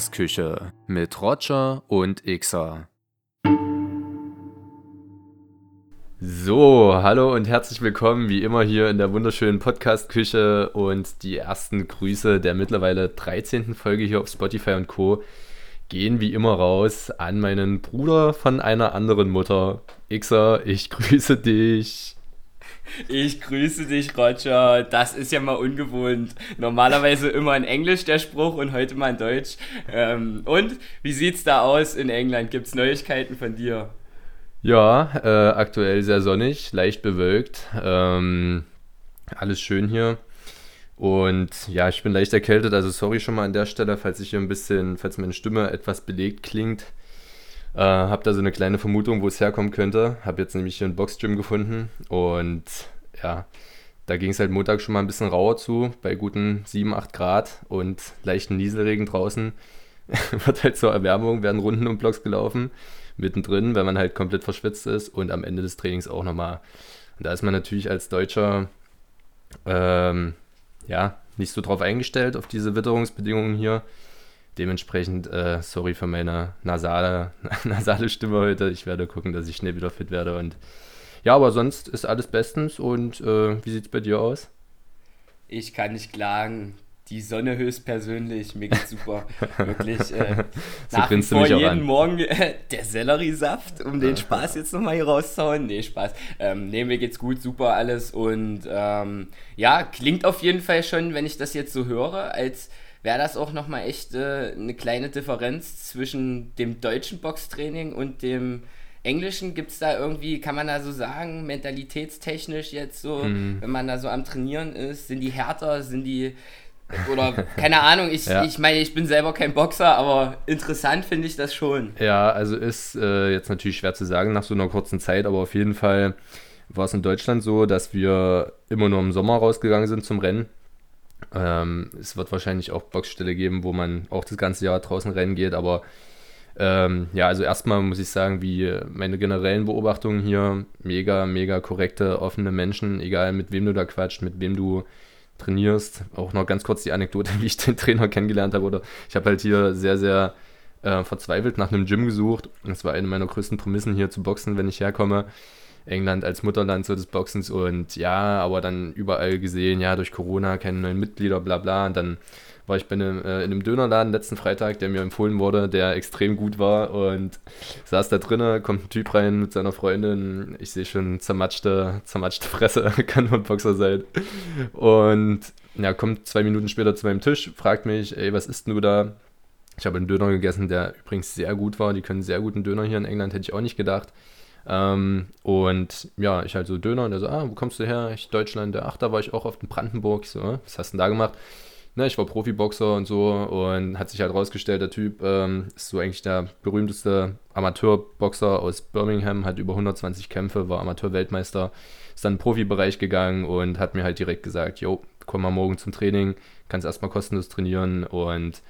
Podcast-Küche mit Roger und Xer. So, hallo und herzlich willkommen wie immer hier in der wunderschönen Podcast-Küche und die ersten Grüße der mittlerweile 13. Folge hier auf Spotify und Co. gehen wie immer raus an meinen Bruder von einer anderen Mutter. Xer, ich grüße dich. Ich grüße dich, Roger. Das ist ja mal ungewohnt. Normalerweise immer in Englisch der Spruch und heute mal in Deutsch. Ähm, und wie sieht's da aus in England? Gibt's Neuigkeiten von dir? Ja, äh, aktuell sehr sonnig, leicht bewölkt. Ähm, alles schön hier. Und ja, ich bin leicht erkältet, also sorry schon mal an der Stelle, falls ich hier ein bisschen, falls meine Stimme etwas belegt klingt. Äh, hab da so eine kleine Vermutung, wo es herkommen könnte. Hab jetzt nämlich hier ein Boxgym gefunden und ja, da ging es halt Montag schon mal ein bisschen rauer zu, bei guten 7, 8 Grad und leichten Nieselregen draußen. Wird halt zur Erwärmung, werden Runden und Blocks gelaufen, mittendrin, wenn man halt komplett verschwitzt ist und am Ende des Trainings auch nochmal. Und da ist man natürlich als Deutscher ähm, ja nicht so drauf eingestellt, auf diese Witterungsbedingungen hier. Dementsprechend, äh, sorry für meine nasale, nasale Stimme heute. Ich werde gucken, dass ich schnell wieder fit werde. Und ja, aber sonst ist alles bestens. Und äh, wie sieht es bei dir aus? Ich kann nicht klagen. Die Sonne höchstpersönlich, mir geht's super. Wirklich. Äh, so nach wie vor jeden an. Morgen äh, der Selleriesaft, um den Spaß jetzt nochmal hier rauszuhauen. Nee, Spaß. Ähm, nee, mir geht's gut, super alles. Und ähm, ja, klingt auf jeden Fall schon, wenn ich das jetzt so höre, als wäre das auch nochmal echt äh, eine kleine Differenz zwischen dem deutschen Boxtraining und dem englischen. Gibt es da irgendwie, kann man da so sagen, mentalitätstechnisch jetzt so, mhm. wenn man da so am Trainieren ist, sind die härter, sind die oder keine Ahnung, ich, ja. ich meine, ich bin selber kein Boxer, aber interessant finde ich das schon. Ja, also ist äh, jetzt natürlich schwer zu sagen nach so einer kurzen Zeit, aber auf jeden Fall war es in Deutschland so, dass wir immer nur im Sommer rausgegangen sind zum Rennen. Ähm, es wird wahrscheinlich auch Boxställe geben, wo man auch das ganze Jahr draußen rennen geht, aber ähm, ja, also erstmal muss ich sagen, wie meine generellen Beobachtungen hier, mega, mega korrekte, offene Menschen, egal mit wem du da quatscht, mit wem du trainierst. Auch noch ganz kurz die Anekdote, wie ich den Trainer kennengelernt habe. Oder ich habe halt hier sehr, sehr äh, verzweifelt nach einem Gym gesucht. Das war eine meiner größten Prämissen hier zu boxen, wenn ich herkomme. England als Mutterland so des Boxens und ja, aber dann überall gesehen, ja, durch Corona keine neuen Mitglieder, bla bla. Und dann war ich bei einem, äh, in einem Dönerladen letzten Freitag, der mir empfohlen wurde, der extrem gut war und saß da drinnen, kommt ein Typ rein mit seiner Freundin, ich sehe schon zermatschte, zermatschte Fresse, kann nur ein Boxer sein. Und ja, kommt zwei Minuten später zu meinem Tisch, fragt mich, ey, was isst du da? Ich habe einen Döner gegessen, der übrigens sehr gut war. Die können sehr guten Döner hier in England, hätte ich auch nicht gedacht. Ähm, und ja, ich halt so Döner und der so, ah, wo kommst du her? Ich Deutschland, ach, da war ich auch oft in Brandenburg. Ich so, ah, was hast du denn da gemacht? Ne, ich war Profiboxer und so und hat sich halt rausgestellt, der Typ ähm, ist so eigentlich der berühmteste Amateurboxer aus Birmingham, hat über 120 Kämpfe, war Amateurweltmeister, ist dann den Profibereich gegangen und hat mir halt direkt gesagt, jo, komm mal morgen zum Training, kannst erstmal kostenlos trainieren und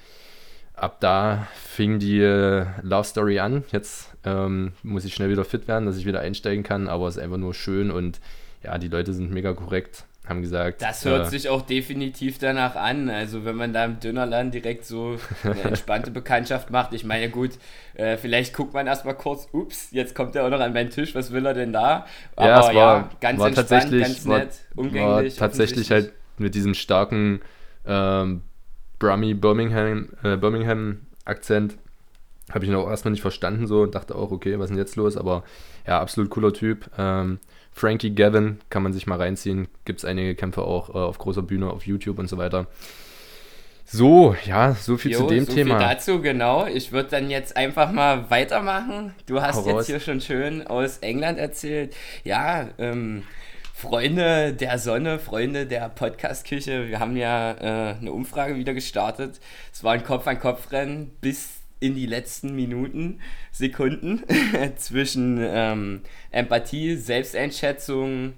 ab da fing die äh, Love Story an. Jetzt ähm, muss ich schnell wieder fit werden, dass ich wieder einsteigen kann, aber es ist einfach nur schön und ja, die Leute sind mega korrekt, haben gesagt. Das hört äh, sich auch definitiv danach an. Also wenn man da im Dönerland direkt so eine entspannte Bekanntschaft macht. Ich meine, gut, äh, vielleicht guckt man erstmal kurz, ups, jetzt kommt er auch noch an meinen Tisch, was will er denn da? Aber ja, war, ja ganz war entspannt, ganz nett, war, umgänglich. War tatsächlich halt mit diesem starken ähm, Brummy Birmingham, äh, Birmingham Akzent. Habe ich ihn auch erstmal nicht verstanden so und dachte auch, okay, was ist denn jetzt los? Aber ja, absolut cooler Typ. Ähm, Frankie Gavin kann man sich mal reinziehen. Gibt es einige Kämpfe auch äh, auf großer Bühne, auf YouTube und so weiter. So, ja, so viel jo, zu dem so Thema. Viel dazu, genau. Ich würde dann jetzt einfach mal weitermachen. Du hast Hau jetzt hier schon schön aus England erzählt. Ja, ähm, Freunde der Sonne, Freunde der Podcast-Küche, wir haben ja äh, eine Umfrage wieder gestartet. Es war ein Kopf-an-Kopf-Rennen bis in die letzten Minuten, Sekunden zwischen ähm, Empathie, Selbsteinschätzung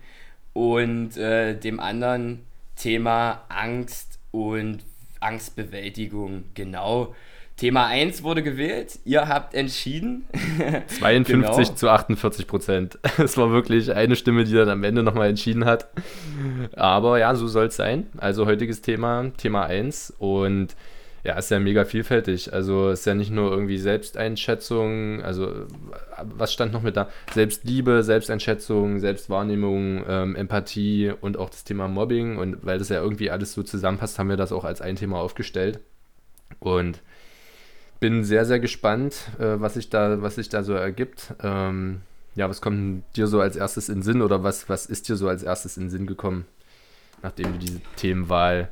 und äh, dem anderen Thema Angst und Angstbewältigung. Genau. Thema 1 wurde gewählt, ihr habt entschieden. 52 genau. zu 48 Prozent. Es war wirklich eine Stimme, die dann am Ende nochmal entschieden hat. Aber ja, so soll es sein. Also heutiges Thema, Thema 1. Und Ja, ist ja mega vielfältig. Also ist ja nicht nur irgendwie Selbsteinschätzung, also was stand noch mit da? Selbstliebe, Selbsteinschätzung, Selbstwahrnehmung, ähm, Empathie und auch das Thema Mobbing. Und weil das ja irgendwie alles so zusammenpasst, haben wir das auch als ein Thema aufgestellt. Und bin sehr, sehr gespannt, äh, was, sich da, was sich da so ergibt. Ähm, ja, was kommt dir so als erstes in Sinn oder was, was ist dir so als erstes in Sinn gekommen, nachdem du diese Themenwahl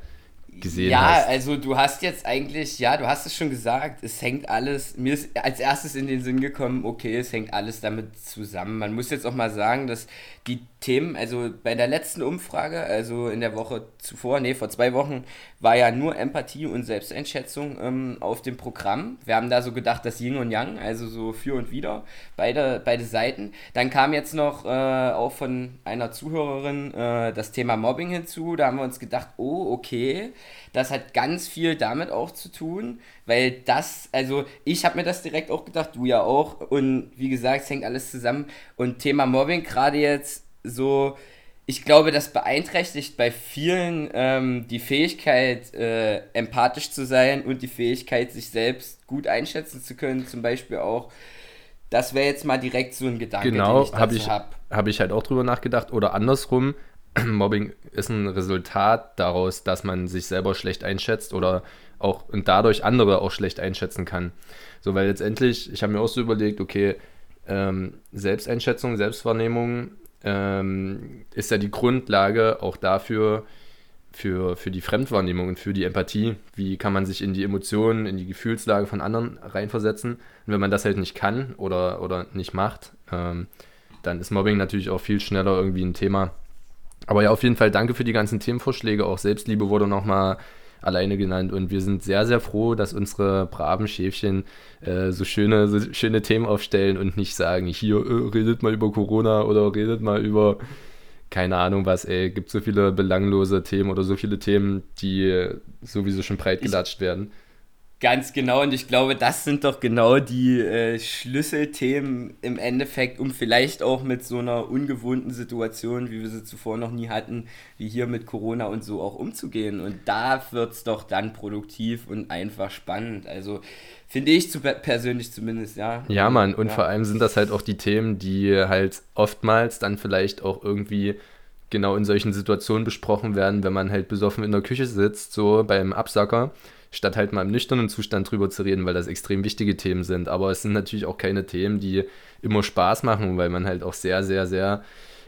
gesehen ja, hast. Ja, also du hast jetzt eigentlich, ja, du hast es schon gesagt, es hängt alles, mir ist als erstes in den Sinn gekommen, okay, es hängt alles damit zusammen. Man muss jetzt auch mal sagen, dass die Themen, also bei der letzten Umfrage, also in der Woche zuvor, nee, vor zwei Wochen, war ja nur Empathie und Selbsteinschätzung ähm, auf dem Programm. Wir haben da so gedacht, das Yin und Yang, also so für und wieder, beide, beide Seiten. Dann kam jetzt noch äh, auch von einer Zuhörerin äh, das Thema Mobbing hinzu. Da haben wir uns gedacht, oh, okay, das hat ganz viel damit auch zu tun, weil das, also ich habe mir das direkt auch gedacht, du ja auch. Und wie gesagt, es hängt alles zusammen. Und Thema Mobbing, gerade jetzt so, ich glaube, das beeinträchtigt bei vielen ähm, die Fähigkeit, äh, empathisch zu sein und die Fähigkeit, sich selbst gut einschätzen zu können. Zum Beispiel auch, das wäre jetzt mal direkt so ein Gedanke, genau, den ich habe. Genau, habe ich halt auch drüber nachgedacht. Oder andersrum, Mobbing ist ein Resultat daraus, dass man sich selber schlecht einschätzt oder auch und dadurch andere auch schlecht einschätzen kann. So, weil letztendlich, ich habe mir auch so überlegt, okay, ähm, Selbsteinschätzung, Selbstwahrnehmung ähm, ist ja die Grundlage auch dafür, für, für die Fremdwahrnehmung und für die Empathie. Wie kann man sich in die Emotionen, in die Gefühlslage von anderen reinversetzen? Und wenn man das halt nicht kann oder, oder nicht macht, ähm, dann ist Mobbing natürlich auch viel schneller irgendwie ein Thema. Aber ja, auf jeden Fall danke für die ganzen Themenvorschläge. Auch Selbstliebe wurde nochmal alleine genannt. Und wir sind sehr, sehr froh, dass unsere braven Schäfchen äh, so, schöne, so schöne Themen aufstellen und nicht sagen, hier äh, redet mal über Corona oder redet mal über keine Ahnung was, ey, gibt so viele belanglose Themen oder so viele Themen, die sowieso schon breit gelatscht werden. Ganz genau, und ich glaube, das sind doch genau die äh, Schlüsselthemen im Endeffekt, um vielleicht auch mit so einer ungewohnten Situation, wie wir sie zuvor noch nie hatten, wie hier mit Corona und so auch umzugehen. Und da wird es doch dann produktiv und einfach spannend. Also finde ich zu, persönlich zumindest, ja. Ja, Mann, und ja. vor allem sind das halt auch die Themen, die halt oftmals dann vielleicht auch irgendwie genau in solchen Situationen besprochen werden, wenn man halt besoffen in der Küche sitzt, so beim Absacker statt halt mal im nüchternen Zustand drüber zu reden, weil das extrem wichtige Themen sind. Aber es sind natürlich auch keine Themen, die immer Spaß machen, weil man halt auch sehr, sehr, sehr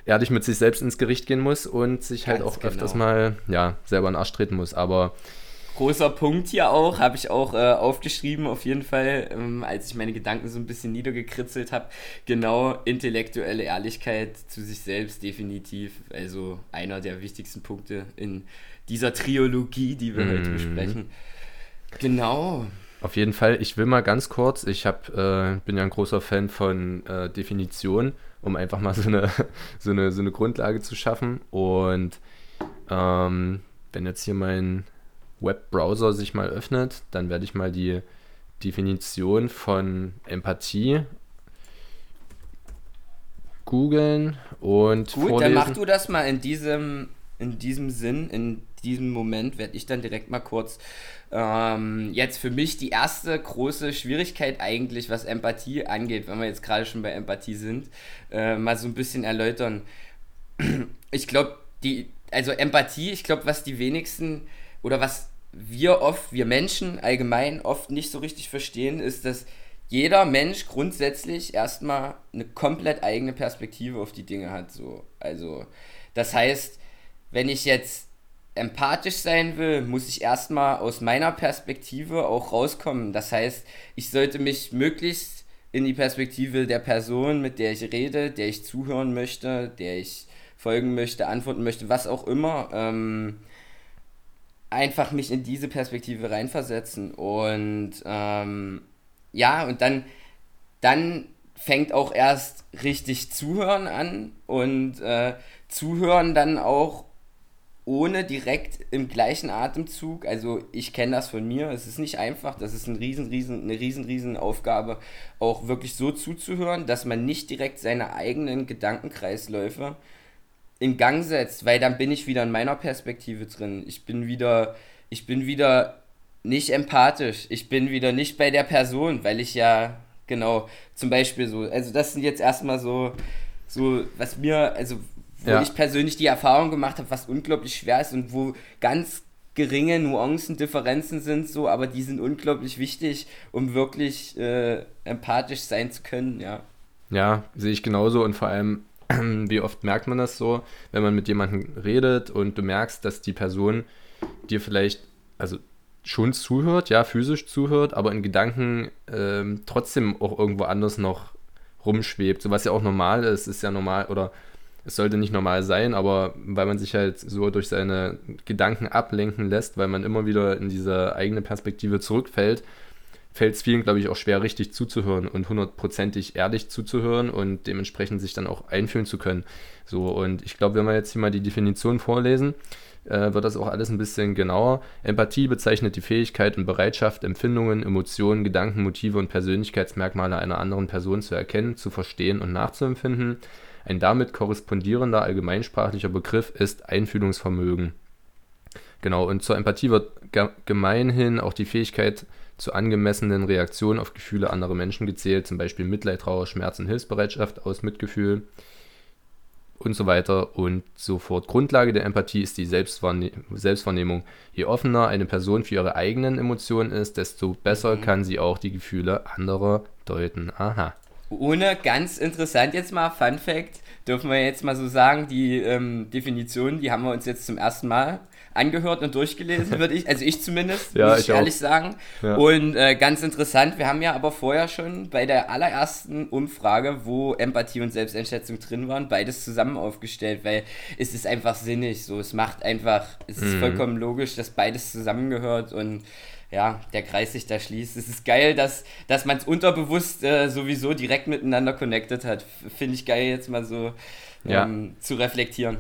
ehrlich mit sich selbst ins Gericht gehen muss und sich halt Ganz auch genau. öfters mal ja, selber in den Arsch treten muss. Aber großer Punkt hier auch, habe ich auch äh, aufgeschrieben, auf jeden Fall, ähm, als ich meine Gedanken so ein bisschen niedergekritzelt habe. Genau, intellektuelle Ehrlichkeit zu sich selbst, definitiv. Also einer der wichtigsten Punkte in dieser Triologie, die wir mm. heute mhm. besprechen. Genau. Auf jeden Fall, ich will mal ganz kurz, ich hab, äh, bin ja ein großer Fan von äh, Definitionen, um einfach mal so eine, so eine, so eine Grundlage zu schaffen. Und ähm, wenn jetzt hier mein Webbrowser sich mal öffnet, dann werde ich mal die Definition von Empathie googeln und Gut, vorlesen. dann mach du das mal in diesem, in diesem Sinn, in diesem Moment werde ich dann direkt mal kurz ähm, jetzt für mich die erste große Schwierigkeit eigentlich, was Empathie angeht, wenn wir jetzt gerade schon bei Empathie sind, äh, mal so ein bisschen erläutern. Ich glaube, die, also Empathie, ich glaube, was die wenigsten oder was wir oft, wir Menschen allgemein oft nicht so richtig verstehen, ist, dass jeder Mensch grundsätzlich erstmal eine komplett eigene Perspektive auf die Dinge hat. So. Also, das heißt, wenn ich jetzt empathisch sein will, muss ich erstmal aus meiner Perspektive auch rauskommen. Das heißt, ich sollte mich möglichst in die Perspektive der Person, mit der ich rede, der ich zuhören möchte, der ich folgen möchte, antworten möchte, was auch immer, ähm, einfach mich in diese Perspektive reinversetzen. Und ähm, ja, und dann, dann fängt auch erst richtig Zuhören an und äh, Zuhören dann auch ohne direkt im gleichen Atemzug, also ich kenne das von mir, es ist nicht einfach, das ist ein riesen, riesen, eine riesen, riesen Aufgabe, auch wirklich so zuzuhören, dass man nicht direkt seine eigenen Gedankenkreisläufe in Gang setzt, weil dann bin ich wieder in meiner Perspektive drin. Ich bin wieder, ich bin wieder nicht empathisch. Ich bin wieder nicht bei der Person, weil ich ja, genau, zum Beispiel so, also das sind jetzt erstmal so, so, was mir, also wo ja. ich persönlich die Erfahrung gemacht habe, was unglaublich schwer ist und wo ganz geringe Nuancen, Differenzen sind so, aber die sind unglaublich wichtig, um wirklich äh, empathisch sein zu können, ja. Ja, sehe ich genauso und vor allem, wie oft merkt man das so, wenn man mit jemandem redet und du merkst, dass die Person dir vielleicht, also schon zuhört, ja, physisch zuhört, aber in Gedanken ähm, trotzdem auch irgendwo anders noch rumschwebt. So was ja auch normal ist, ist ja normal oder es sollte nicht normal sein, aber weil man sich halt so durch seine Gedanken ablenken lässt, weil man immer wieder in diese eigene Perspektive zurückfällt, fällt es vielen, glaube ich, auch schwer, richtig zuzuhören und hundertprozentig ehrlich zuzuhören und dementsprechend sich dann auch einfühlen zu können. So, und ich glaube, wenn wir jetzt hier mal die Definition vorlesen, äh, wird das auch alles ein bisschen genauer. Empathie bezeichnet die Fähigkeit und Bereitschaft, Empfindungen, Emotionen, Gedanken, Motive und Persönlichkeitsmerkmale einer anderen Person zu erkennen, zu verstehen und nachzuempfinden. Ein damit korrespondierender allgemeinsprachlicher Begriff ist Einfühlungsvermögen. Genau, und zur Empathie wird gemeinhin auch die Fähigkeit zu angemessenen Reaktionen auf Gefühle anderer Menschen gezählt, zum Beispiel Mitleid, Trauer, Schmerz und Hilfsbereitschaft aus Mitgefühl und so weiter und so fort. Grundlage der Empathie ist die Selbstwahrne Selbstwahrnehmung. Je offener eine Person für ihre eigenen Emotionen ist, desto besser mhm. kann sie auch die Gefühle anderer deuten. Aha. Ohne ganz interessant jetzt mal, Fun Fact, dürfen wir jetzt mal so sagen, die ähm, Definition, die haben wir uns jetzt zum ersten Mal angehört und durchgelesen, würde ich, also ich zumindest, ja, muss ich, ich ehrlich sagen. Ja. Und äh, ganz interessant, wir haben ja aber vorher schon bei der allerersten Umfrage, wo Empathie und Selbsteinschätzung drin waren, beides zusammen aufgestellt, weil es ist einfach sinnig so, es macht einfach, es ist mhm. vollkommen logisch, dass beides zusammengehört und ja, der Kreis sich da schließt. Es ist geil, dass, dass man es unterbewusst äh, sowieso direkt miteinander connected hat. Finde ich geil, jetzt mal so ja. ähm, zu reflektieren.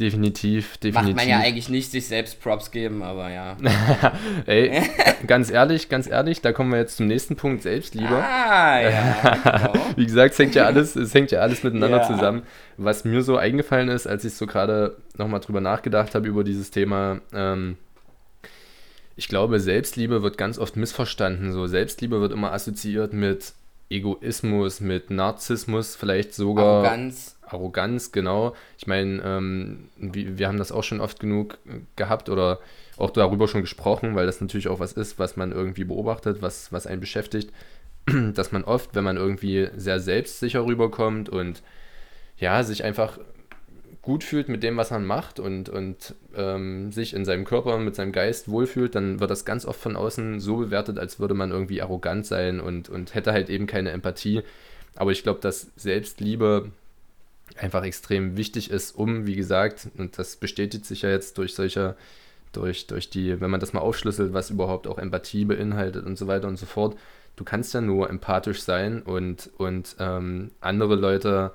Definitiv, definitiv. Macht man ja eigentlich nicht sich selbst Props geben, aber ja. Ey, ganz ehrlich, ganz ehrlich, da kommen wir jetzt zum nächsten Punkt, Selbstliebe. Ah, ja. Genau. Wie gesagt, es hängt ja alles, es hängt ja alles miteinander ja. zusammen. Was mir so eingefallen ist, als ich so gerade nochmal drüber nachgedacht habe über dieses Thema, ähm, ich glaube, Selbstliebe wird ganz oft missverstanden. So, Selbstliebe wird immer assoziiert mit Egoismus, mit Narzissmus, vielleicht sogar. Arroganz. Arroganz, genau. Ich meine, ähm, wir, wir haben das auch schon oft genug gehabt oder auch darüber schon gesprochen, weil das natürlich auch was ist, was man irgendwie beobachtet, was, was einen beschäftigt, dass man oft, wenn man irgendwie sehr selbstsicher rüberkommt und ja, sich einfach gut fühlt mit dem, was man macht und, und ähm, sich in seinem Körper, mit seinem Geist wohlfühlt, dann wird das ganz oft von außen so bewertet, als würde man irgendwie arrogant sein und, und hätte halt eben keine Empathie. Aber ich glaube, dass Selbstliebe einfach extrem wichtig ist, um, wie gesagt, und das bestätigt sich ja jetzt durch solche, durch, durch die, wenn man das mal aufschlüsselt, was überhaupt auch Empathie beinhaltet und so weiter und so fort. Du kannst ja nur empathisch sein und, und ähm, andere Leute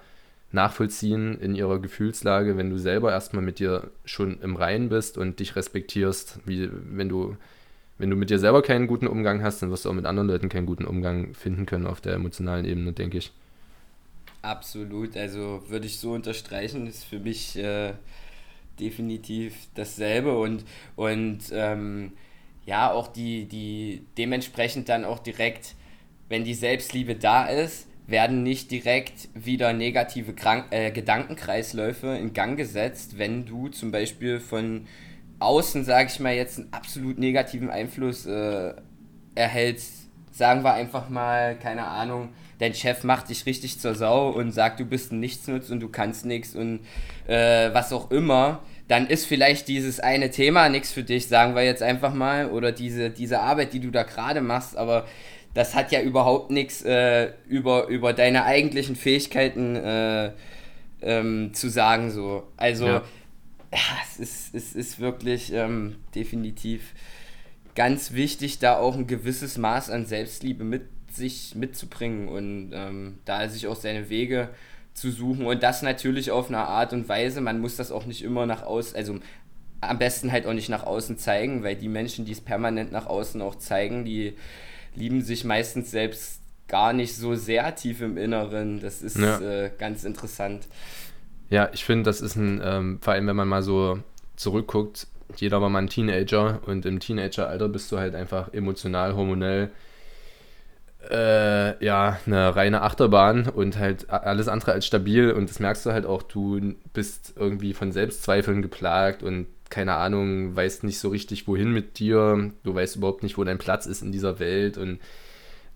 nachvollziehen in ihrer Gefühlslage, wenn du selber erstmal mit dir schon im Reinen bist und dich respektierst. Wie, wenn, du, wenn du mit dir selber keinen guten Umgang hast, dann wirst du auch mit anderen Leuten keinen guten Umgang finden können auf der emotionalen Ebene, denke ich. Absolut, also würde ich so unterstreichen, ist für mich äh, definitiv dasselbe und, und ähm, ja, auch die, die dementsprechend dann auch direkt, wenn die Selbstliebe da ist, werden nicht direkt wieder negative Krank äh, Gedankenkreisläufe in Gang gesetzt, wenn du zum Beispiel von außen, sage ich mal, jetzt einen absolut negativen Einfluss äh, erhältst. Sagen wir einfach mal, keine Ahnung, dein Chef macht dich richtig zur Sau und sagt, du bist ein Nichtsnutz und du kannst nichts und äh, was auch immer, dann ist vielleicht dieses eine Thema nichts für dich, sagen wir jetzt einfach mal, oder diese, diese Arbeit, die du da gerade machst, aber das hat ja überhaupt nichts äh, über, über deine eigentlichen Fähigkeiten äh, ähm, zu sagen. So. Also ja. ja. es, ist, es ist wirklich ähm, definitiv ganz wichtig, da auch ein gewisses Maß an Selbstliebe mit sich mitzubringen und ähm, da sich auch seine Wege zu suchen und das natürlich auf eine Art und Weise. Man muss das auch nicht immer nach außen, also am besten halt auch nicht nach außen zeigen, weil die Menschen, die es permanent nach außen auch zeigen, die lieben sich meistens selbst gar nicht so sehr tief im Inneren. Das ist ja. äh, ganz interessant. Ja, ich finde, das ist ein, ähm, vor allem wenn man mal so zurückguckt, jeder war mal ein Teenager und im Teenageralter bist du halt einfach emotional, hormonell äh, ja, eine reine Achterbahn und halt alles andere als stabil und das merkst du halt auch, du bist irgendwie von Selbstzweifeln geplagt und keine Ahnung, weißt nicht so richtig, wohin mit dir, du weißt überhaupt nicht, wo dein Platz ist in dieser Welt. Und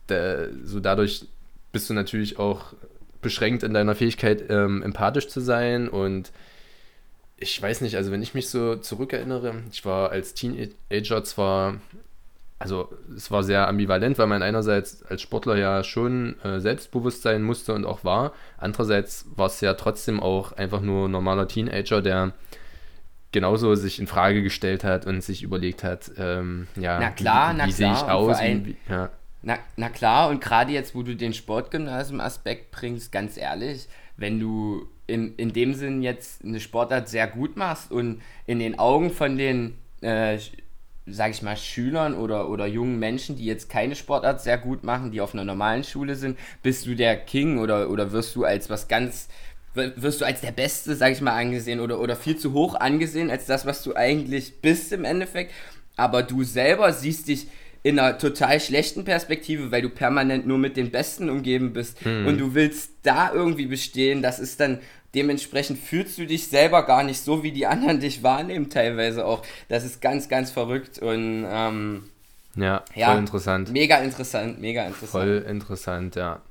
da, so dadurch bist du natürlich auch beschränkt in deiner Fähigkeit, ähm, empathisch zu sein. Und ich weiß nicht, also wenn ich mich so zurückerinnere, ich war als Teenager zwar, also es war sehr ambivalent, weil man einerseits als Sportler ja schon äh, selbstbewusst sein musste und auch war, andererseits war es ja trotzdem auch einfach nur normaler Teenager, der genauso sich in Frage gestellt hat und sich überlegt hat, ähm, ja, na klar, wie, na wie sehe ich aus? Ein, wie, ja. na, na klar, und gerade jetzt, wo du den Sportgymnasium-Aspekt bringst, ganz ehrlich, wenn du in, in dem Sinn jetzt eine Sportart sehr gut machst und in den Augen von den, äh, sag ich mal, Schülern oder, oder jungen Menschen, die jetzt keine Sportart sehr gut machen, die auf einer normalen Schule sind, bist du der King oder, oder wirst du als was ganz wirst du als der Beste, sag ich mal, angesehen oder, oder viel zu hoch angesehen als das, was du eigentlich bist im Endeffekt. Aber du selber siehst dich in einer total schlechten Perspektive, weil du permanent nur mit den Besten umgeben bist mhm. und du willst da irgendwie bestehen. Das ist dann dementsprechend fühlst du dich selber gar nicht so, wie die anderen dich wahrnehmen, teilweise auch. Das ist ganz, ganz verrückt und ähm, ja, voll ja, interessant. Mega interessant, mega interessant. Voll interessant, ja.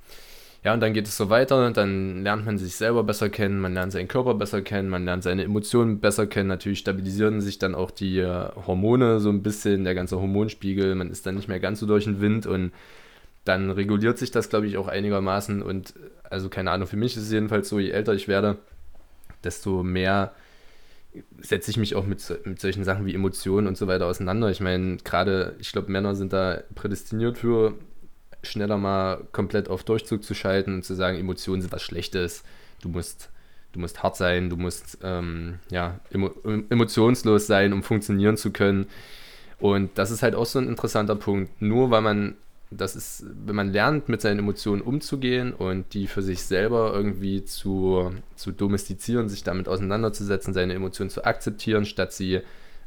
Ja, und dann geht es so weiter, dann lernt man sich selber besser kennen, man lernt seinen Körper besser kennen, man lernt seine Emotionen besser kennen. Natürlich stabilisieren sich dann auch die äh, Hormone so ein bisschen, der ganze Hormonspiegel, man ist dann nicht mehr ganz so durch den Wind und dann reguliert sich das, glaube ich, auch einigermaßen. Und also keine Ahnung, für mich ist es jedenfalls so, je älter ich werde, desto mehr setze ich mich auch mit, mit solchen Sachen wie Emotionen und so weiter auseinander. Ich meine, gerade, ich glaube, Männer sind da prädestiniert für schneller mal komplett auf Durchzug zu schalten und zu sagen, Emotionen sind was Schlechtes, du musst, du musst hart sein, du musst ähm, ja, emo emotionslos sein, um funktionieren zu können. Und das ist halt auch so ein interessanter Punkt. Nur weil man, das ist, wenn man lernt, mit seinen Emotionen umzugehen und die für sich selber irgendwie zu, zu domestizieren, sich damit auseinanderzusetzen, seine Emotionen zu akzeptieren, statt sie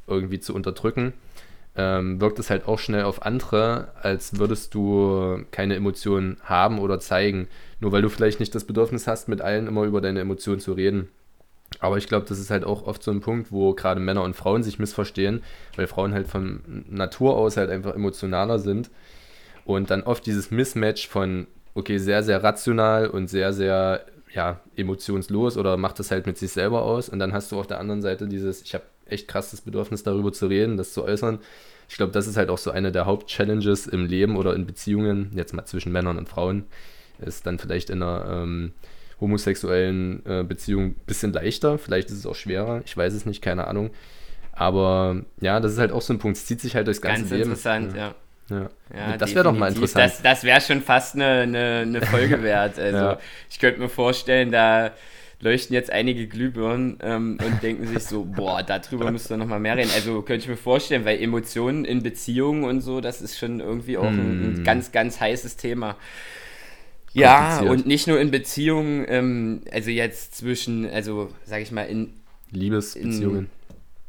irgendwie zu unterdrücken, ähm, wirkt es halt auch schnell auf andere, als würdest du keine Emotionen haben oder zeigen. Nur weil du vielleicht nicht das Bedürfnis hast, mit allen immer über deine Emotionen zu reden. Aber ich glaube, das ist halt auch oft so ein Punkt, wo gerade Männer und Frauen sich missverstehen, weil Frauen halt von Natur aus halt einfach emotionaler sind. Und dann oft dieses Mismatch von, okay, sehr, sehr rational und sehr, sehr, ja, emotionslos oder macht das halt mit sich selber aus. Und dann hast du auf der anderen Seite dieses, ich habe echt krasses Bedürfnis, darüber zu reden, das zu äußern. Ich glaube, das ist halt auch so eine der Hauptchallenges im Leben oder in Beziehungen, jetzt mal zwischen Männern und Frauen, ist dann vielleicht in einer ähm, homosexuellen äh, Beziehung ein bisschen leichter, vielleicht ist es auch schwerer, ich weiß es nicht, keine Ahnung. Aber ja, das ist halt auch so ein Punkt, es zieht sich halt durchs ganze Ganz Leben. interessant, ja. ja. ja das wäre doch mal interessant. Das, das wäre schon fast eine, eine, eine Folge wert. Also ja. ich könnte mir vorstellen, da leuchten jetzt einige Glühbirnen ähm, und denken sich so, boah, darüber müsst ihr nochmal mehr reden. Also könnte ich mir vorstellen, weil Emotionen in Beziehungen und so, das ist schon irgendwie auch ein, ein hm. ganz, ganz heißes Thema. Ja, und nicht nur in Beziehungen, ähm, also jetzt zwischen, also sag ich mal, in Liebesbeziehungen.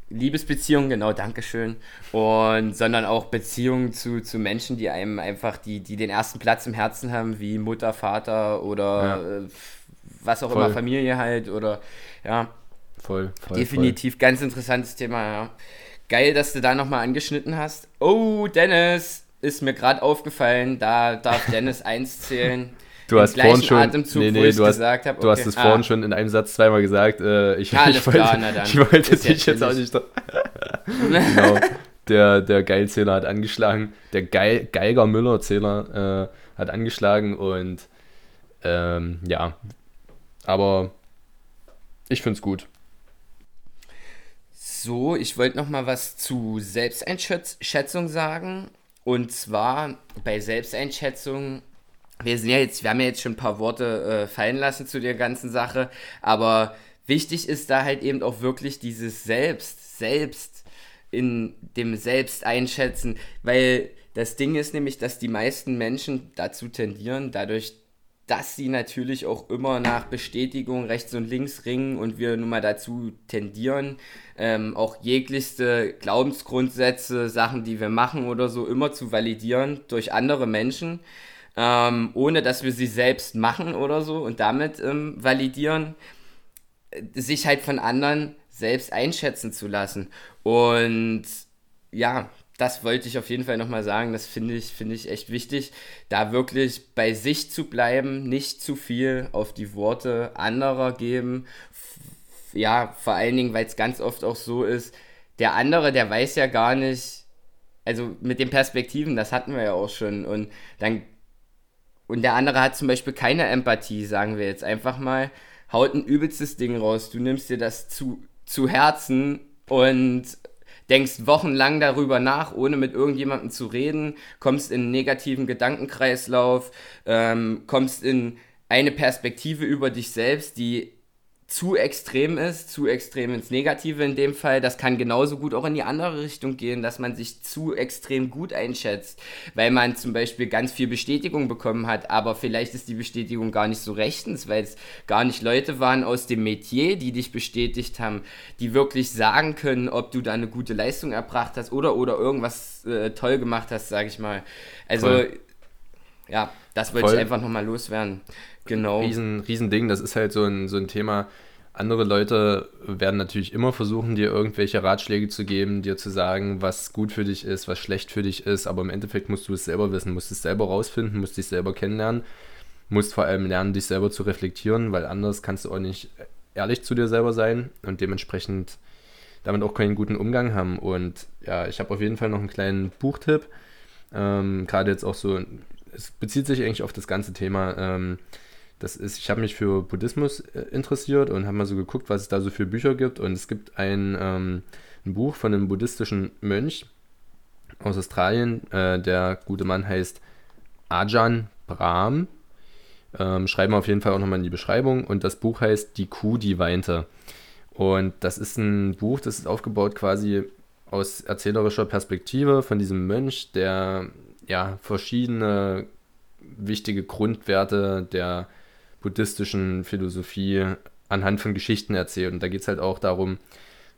In Liebesbeziehungen, genau, Dankeschön. Und sondern auch Beziehungen zu, zu Menschen, die einem einfach, die, die den ersten Platz im Herzen haben, wie Mutter, Vater oder ja. äh, was auch voll. immer, Familie halt oder ja. Voll, voll. Definitiv, voll. ganz interessantes Thema, ja. Geil, dass du da nochmal angeschnitten hast. Oh, Dennis, ist mir gerade aufgefallen, da darf Dennis eins zählen. Du hast vorhin schon, Atemzug, nee, nee, du hast, hab, okay. du hast es ah. vorhin schon in einem Satz zweimal gesagt. Äh, ich, ja, ich, wollte, klar, ich wollte dich jetzt auch nicht. genau. Der, der Geilzähler hat angeschlagen. Der Geil, Geiger Müller-Zähler äh, hat angeschlagen und ähm, ja, aber ich finde es gut. So, ich wollte noch mal was zu Selbsteinschätzung sagen. Und zwar bei Selbsteinschätzung, wir sind ja jetzt, wir haben ja jetzt schon ein paar Worte äh, fallen lassen zu der ganzen Sache, aber wichtig ist da halt eben auch wirklich dieses Selbst, Selbst in dem Selbst einschätzen, weil das Ding ist nämlich, dass die meisten Menschen dazu tendieren, dadurch, dass sie natürlich auch immer nach Bestätigung rechts und links ringen und wir nun mal dazu tendieren, ähm, auch jeglichste Glaubensgrundsätze, Sachen, die wir machen oder so, immer zu validieren durch andere Menschen, ähm, ohne dass wir sie selbst machen oder so und damit ähm, validieren, sich halt von anderen selbst einschätzen zu lassen. Und ja, das wollte ich auf jeden Fall nochmal sagen. Das finde ich, finde ich echt wichtig, da wirklich bei sich zu bleiben, nicht zu viel auf die Worte anderer geben. Ja, vor allen Dingen, weil es ganz oft auch so ist, der andere, der weiß ja gar nicht, also mit den Perspektiven, das hatten wir ja auch schon. Und dann, und der andere hat zum Beispiel keine Empathie, sagen wir jetzt einfach mal, haut ein übelstes Ding raus. Du nimmst dir das zu, zu Herzen und denkst wochenlang darüber nach, ohne mit irgendjemandem zu reden, kommst in einen negativen Gedankenkreislauf, ähm, kommst in eine Perspektive über dich selbst, die zu extrem ist, zu extrem ins Negative in dem Fall. Das kann genauso gut auch in die andere Richtung gehen, dass man sich zu extrem gut einschätzt, weil man zum Beispiel ganz viel Bestätigung bekommen hat, aber vielleicht ist die Bestätigung gar nicht so rechtens, weil es gar nicht Leute waren aus dem Metier, die dich bestätigt haben, die wirklich sagen können, ob du da eine gute Leistung erbracht hast oder, oder irgendwas äh, toll gemacht hast, sage ich mal. Also, Voll. Ja, das wollte ich einfach nochmal loswerden. Genau. Riesen, Riesending, das ist halt so ein, so ein Thema. Andere Leute werden natürlich immer versuchen, dir irgendwelche Ratschläge zu geben, dir zu sagen, was gut für dich ist, was schlecht für dich ist, aber im Endeffekt musst du es selber wissen, musst es selber rausfinden, musst dich selber kennenlernen, musst vor allem lernen, dich selber zu reflektieren, weil anders kannst du auch nicht ehrlich zu dir selber sein und dementsprechend damit auch keinen guten Umgang haben. Und ja, ich habe auf jeden Fall noch einen kleinen Buchtipp. Ähm, Gerade jetzt auch so, es bezieht sich eigentlich auf das ganze Thema. Ähm, das ist, ich habe mich für Buddhismus äh, interessiert und habe mal so geguckt, was es da so für Bücher gibt. Und es gibt ein, ähm, ein Buch von einem buddhistischen Mönch aus Australien. Äh, der gute Mann heißt Ajahn Brahm. Ähm, schreiben wir auf jeden Fall auch nochmal in die Beschreibung. Und das Buch heißt Die Kuh, die weinte. Und das ist ein Buch, das ist aufgebaut quasi aus erzählerischer Perspektive von diesem Mönch, der ja verschiedene wichtige Grundwerte der buddhistischen Philosophie anhand von Geschichten erzählt. Und da geht es halt auch darum,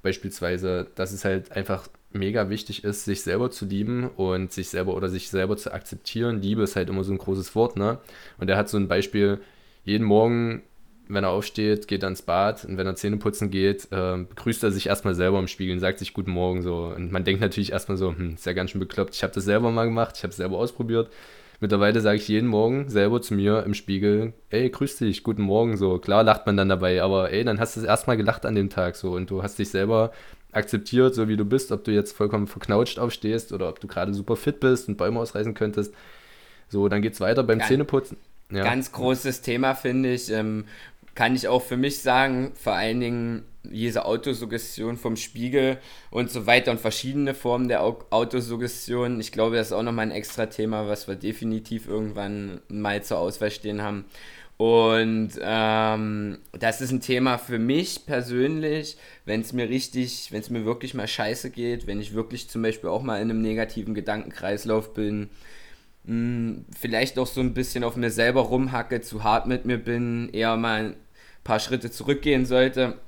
beispielsweise, dass es halt einfach mega wichtig ist, sich selber zu lieben und sich selber oder sich selber zu akzeptieren. Liebe ist halt immer so ein großes Wort, ne? Und er hat so ein Beispiel, jeden Morgen, wenn er aufsteht, geht er ins Bad und wenn er Zähne putzen geht, äh, begrüßt er sich erstmal selber im Spiegel und sagt sich Guten Morgen so. Und man denkt natürlich erstmal so, hm, ist ja ganz schön bekloppt. Ich habe das selber mal gemacht, ich habe es selber ausprobiert. Mittlerweile sage ich jeden Morgen selber zu mir im Spiegel, ey, grüß dich, guten Morgen, so. Klar lacht man dann dabei, aber ey, dann hast du es erstmal gelacht an dem Tag, so. Und du hast dich selber akzeptiert, so wie du bist, ob du jetzt vollkommen verknautscht aufstehst oder ob du gerade super fit bist und Bäume ausreißen könntest. So, dann geht's weiter beim ganz, Zähneputzen. Ja. Ganz großes Thema, finde ich. Ähm, kann ich auch für mich sagen, vor allen Dingen diese Autosuggestion vom Spiegel und so weiter und verschiedene Formen der Autosuggestion. Ich glaube, das ist auch nochmal ein extra Thema, was wir definitiv irgendwann mal zur Auswahl stehen haben. Und ähm, das ist ein Thema für mich persönlich, wenn es mir richtig, wenn es mir wirklich mal scheiße geht, wenn ich wirklich zum Beispiel auch mal in einem negativen Gedankenkreislauf bin, mh, hm, vielleicht auch so ein bisschen auf mir selber rumhacke, zu hart mit mir bin, eher mal paar Schritte zurückgehen sollte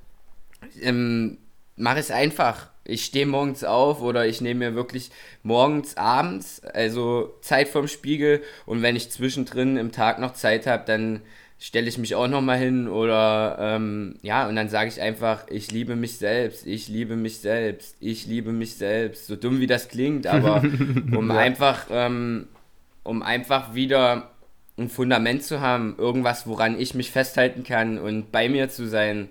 ähm, mache es einfach. Ich stehe morgens auf oder ich nehme mir wirklich morgens, abends, also Zeit vorm Spiegel und wenn ich zwischendrin im Tag noch Zeit habe, dann stelle ich mich auch nochmal hin oder ähm, ja, und dann sage ich einfach, ich liebe mich selbst, ich liebe mich selbst, ich liebe mich selbst. So dumm wie das klingt, aber um ja. einfach, ähm, um einfach wieder ein Fundament zu haben, irgendwas, woran ich mich festhalten kann und bei mir zu sein.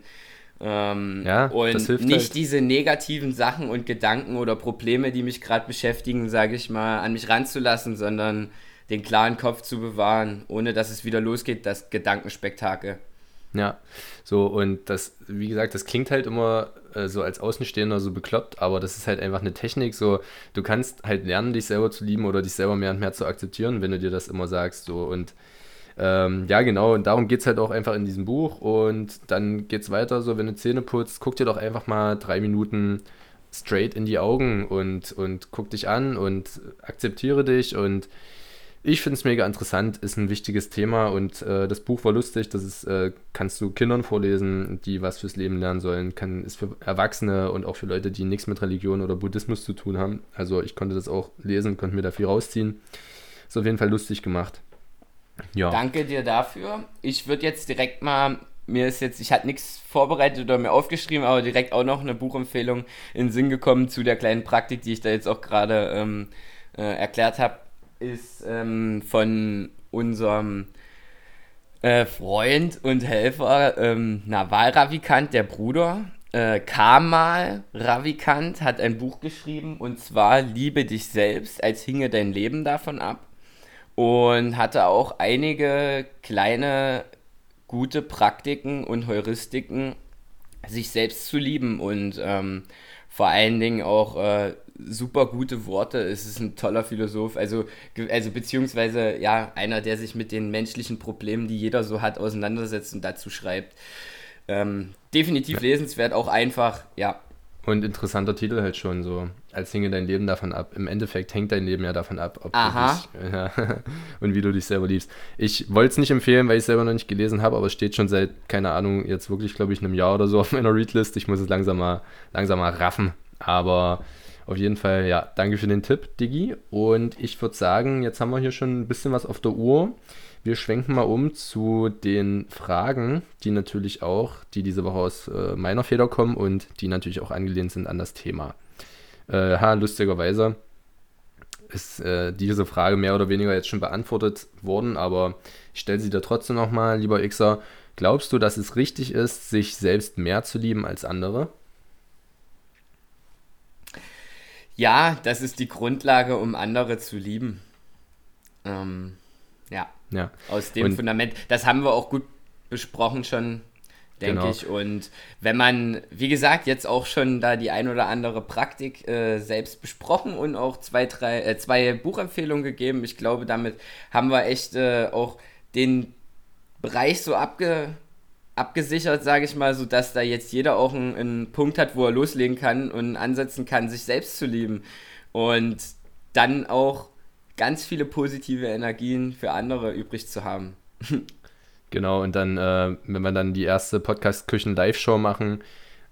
Ähm, ja, und nicht halt. diese negativen Sachen und Gedanken oder Probleme, die mich gerade beschäftigen, sage ich mal, an mich ranzulassen, sondern den klaren Kopf zu bewahren, ohne dass es wieder losgeht, das Gedankenspektakel. Ja, so und das, wie gesagt, das klingt halt immer äh, so als Außenstehender so bekloppt, aber das ist halt einfach eine Technik. So, du kannst halt lernen, dich selber zu lieben oder dich selber mehr und mehr zu akzeptieren, wenn du dir das immer sagst. So und ähm, ja, genau, und darum geht es halt auch einfach in diesem Buch. Und dann geht es weiter, so wenn du Zähne putzt, guck dir doch einfach mal drei Minuten straight in die Augen und, und guck dich an und akzeptiere dich und ich finde es mega interessant, ist ein wichtiges Thema und äh, das Buch war lustig. Das ist, äh, kannst du Kindern vorlesen, die was fürs Leben lernen sollen. Kann, ist für Erwachsene und auch für Leute, die nichts mit Religion oder Buddhismus zu tun haben. Also ich konnte das auch lesen, konnte mir da viel rausziehen. Ist auf jeden Fall lustig gemacht. Ja. Danke dir dafür. Ich würde jetzt direkt mal mir ist jetzt, ich hatte nichts vorbereitet oder mir aufgeschrieben, aber direkt auch noch eine Buchempfehlung in den Sinn gekommen zu der kleinen Praktik, die ich da jetzt auch gerade ähm, äh, erklärt habe ist ähm, von unserem äh, Freund und Helfer ähm, Naval Ravikant, der Bruder. Äh, Kamal Ravikant hat ein Buch geschrieben und zwar Liebe dich selbst, als hinge dein Leben davon ab. Und hatte auch einige kleine gute Praktiken und Heuristiken, sich selbst zu lieben und ähm, vor allen Dingen auch äh, super gute Worte. Es ist ein toller Philosoph. Also, also beziehungsweise ja, einer, der sich mit den menschlichen Problemen, die jeder so hat, auseinandersetzt und dazu schreibt. Ähm, definitiv lesenswert, auch einfach, ja. Und interessanter Titel halt schon so, als hinge dein Leben davon ab. Im Endeffekt hängt dein Leben ja davon ab, ob Aha. du dich, ja, und wie du dich selber liebst. Ich wollte es nicht empfehlen, weil ich es selber noch nicht gelesen habe, aber es steht schon seit, keine Ahnung, jetzt wirklich, glaube ich, einem Jahr oder so auf meiner Readlist. Ich muss es langsam mal, langsam mal raffen. Aber auf jeden Fall, ja, danke für den Tipp, Diggi. Und ich würde sagen, jetzt haben wir hier schon ein bisschen was auf der Uhr. Wir schwenken mal um zu den Fragen, die natürlich auch, die diese Woche aus äh, meiner Feder kommen und die natürlich auch angelehnt sind an das Thema. Äh, ha, lustigerweise ist äh, diese Frage mehr oder weniger jetzt schon beantwortet worden, aber ich stelle sie dir trotzdem nochmal, lieber Xer. Glaubst du, dass es richtig ist, sich selbst mehr zu lieben als andere? Ja, das ist die Grundlage, um andere zu lieben. Ähm, ja. ja. Aus dem Und Fundament. Das haben wir auch gut besprochen schon, denke genau. ich. Und wenn man, wie gesagt, jetzt auch schon da die ein oder andere Praktik äh, selbst besprochen und auch zwei, drei, äh, zwei Buchempfehlungen gegeben, ich glaube, damit haben wir echt äh, auch den Bereich so abge abgesichert, sage ich mal, so dass da jetzt jeder auch einen, einen, Punkt hat, wo er loslegen kann und ansetzen kann, sich selbst zu lieben und dann auch ganz viele positive Energien für andere übrig zu haben. genau, und dann, äh, wenn wir dann die erste Podcast-Küchen-Live-Show machen,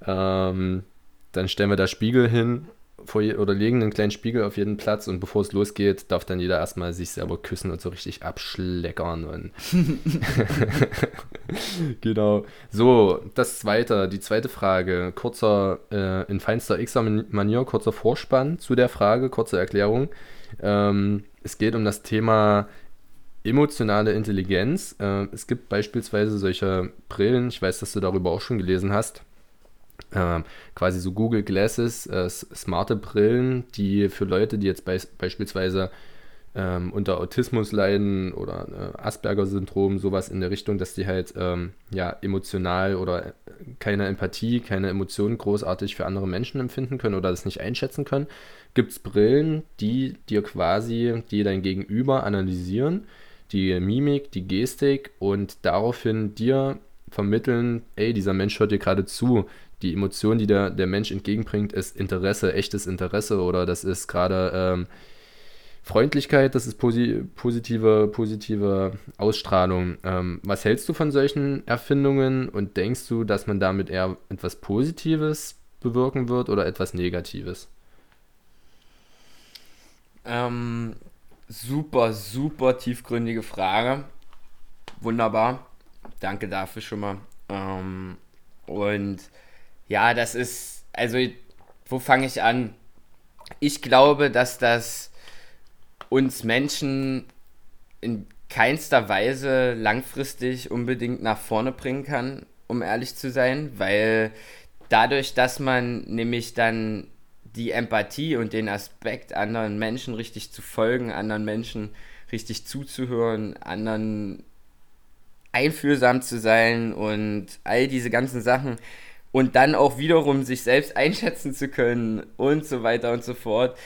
ähm, dann stellen wir da Spiegel hin vor oder legen einen kleinen Spiegel auf jeden Platz und bevor es losgeht, darf dann jeder erstmal sich selber küssen und so richtig abschleckern. Und genau. So, das zweite, die zweite Frage. Kurzer, äh, in feinster X-Manier, kurzer Vorspann zu der Frage, kurze Erklärung. Ähm, es geht um das Thema emotionale Intelligenz. Äh, es gibt beispielsweise solche Brillen, ich weiß, dass du darüber auch schon gelesen hast äh, quasi so Google Glasses, äh, smarte Brillen, die für Leute, die jetzt be beispielsweise ähm, unter Autismus leiden oder äh, Asperger-Syndrom, sowas in der Richtung, dass die halt ähm, ja emotional oder äh, keine Empathie, keine Emotionen großartig für andere Menschen empfinden können oder das nicht einschätzen können, gibt es Brillen, die dir quasi, die dein Gegenüber analysieren, die Mimik, die Gestik und daraufhin dir vermitteln, ey, dieser Mensch hört dir gerade zu, die Emotion, die der, der Mensch entgegenbringt, ist Interesse, echtes Interesse oder das ist gerade ähm, Freundlichkeit, das ist posi positive, positive Ausstrahlung. Ähm, was hältst du von solchen Erfindungen und denkst du, dass man damit eher etwas Positives bewirken wird oder etwas Negatives? Ähm, super, super tiefgründige Frage. Wunderbar. Danke dafür schon mal. Ähm, und ja, das ist, also, wo fange ich an? Ich glaube, dass das uns Menschen in keinster Weise langfristig unbedingt nach vorne bringen kann, um ehrlich zu sein, weil dadurch, dass man nämlich dann die Empathie und den Aspekt, anderen Menschen richtig zu folgen, anderen Menschen richtig zuzuhören, anderen einfühlsam zu sein und all diese ganzen Sachen, und dann auch wiederum sich selbst einschätzen zu können und so weiter und so fort.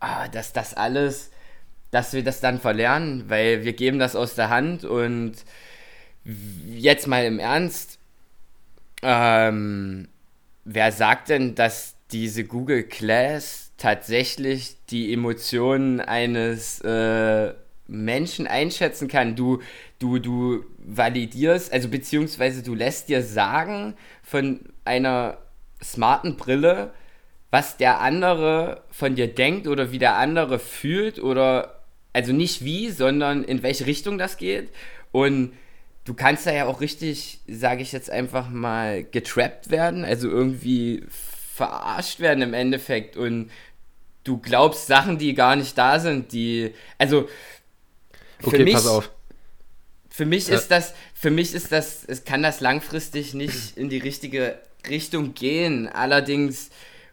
Ah, dass das alles, dass wir das dann verlernen, weil wir geben das aus der Hand und jetzt mal im Ernst, ähm, wer sagt denn, dass diese Google Class tatsächlich die Emotionen eines äh, Menschen einschätzen kann. Du, du, du validierst, also beziehungsweise du lässt dir sagen von einer smarten Brille, was der andere von dir denkt oder wie der andere fühlt oder also nicht wie, sondern in welche Richtung das geht. Und du kannst da ja auch richtig, sage ich jetzt einfach mal, getrappt werden, also irgendwie verarscht werden im Endeffekt und du glaubst Sachen, die gar nicht da sind, die, also für okay, mich, pass auf. Für mich ja. ist das, für mich ist das, es kann das langfristig nicht in die richtige Richtung gehen. Allerdings,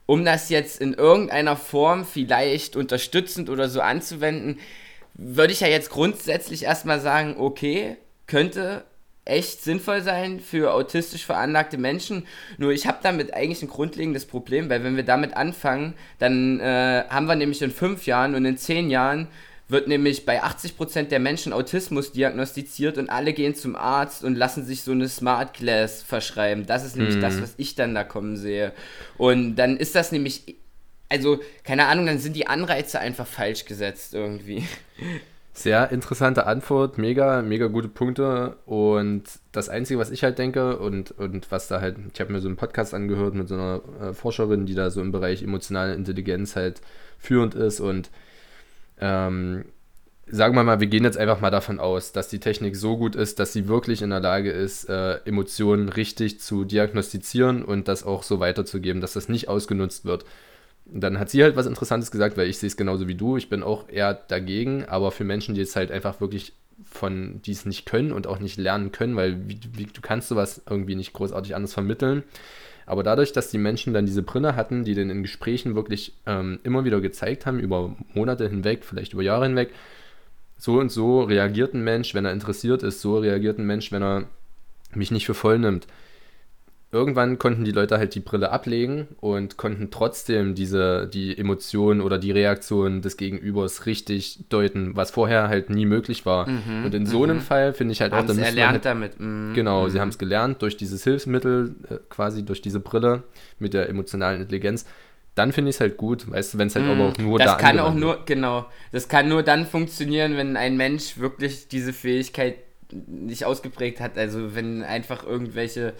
um das jetzt in irgendeiner Form vielleicht unterstützend oder so anzuwenden, würde ich ja jetzt grundsätzlich erstmal sagen, okay, könnte echt sinnvoll sein für autistisch veranlagte Menschen. Nur ich habe damit eigentlich ein grundlegendes Problem, weil wenn wir damit anfangen, dann äh, haben wir nämlich in fünf Jahren und in zehn Jahren wird nämlich bei 80% der Menschen Autismus diagnostiziert und alle gehen zum Arzt und lassen sich so eine Smart Glass verschreiben. Das ist nämlich mhm. das, was ich dann da kommen sehe. Und dann ist das nämlich, also keine Ahnung, dann sind die Anreize einfach falsch gesetzt irgendwie. Sehr interessante Antwort, mega, mega gute Punkte. Und das Einzige, was ich halt denke und, und was da halt, ich habe mir so einen Podcast angehört mit so einer äh, Forscherin, die da so im Bereich emotionale Intelligenz halt führend ist und ähm, sagen wir mal, wir gehen jetzt einfach mal davon aus, dass die Technik so gut ist, dass sie wirklich in der Lage ist, äh, Emotionen richtig zu diagnostizieren und das auch so weiterzugeben, dass das nicht ausgenutzt wird. Dann hat sie halt was Interessantes gesagt, weil ich sehe es genauso wie du. Ich bin auch eher dagegen, aber für Menschen, die es halt einfach wirklich von, die es nicht können und auch nicht lernen können, weil wie, wie, du kannst sowas irgendwie nicht großartig anders vermitteln. Aber dadurch, dass die Menschen dann diese Brille hatten, die dann in Gesprächen wirklich ähm, immer wieder gezeigt haben, über Monate hinweg, vielleicht über Jahre hinweg, so und so reagiert ein Mensch, wenn er interessiert ist, so reagiert ein Mensch, wenn er mich nicht für voll nimmt irgendwann konnten die Leute halt die Brille ablegen und konnten trotzdem diese, die Emotionen oder die Reaktionen des Gegenübers richtig deuten, was vorher halt nie möglich war. Mhm, und in so einem mhm. Fall finde ich halt auch, da erlernt halt, damit. Mhm, genau, sie mhm. haben es gelernt durch dieses Hilfsmittel, äh, quasi durch diese Brille mit der emotionalen Intelligenz. Dann finde ich es halt gut, weißt du, wenn es halt aber auch nur das da Das kann auch nur, genau, das kann nur dann funktionieren, wenn ein Mensch wirklich diese Fähigkeit nicht ausgeprägt hat. Also wenn einfach irgendwelche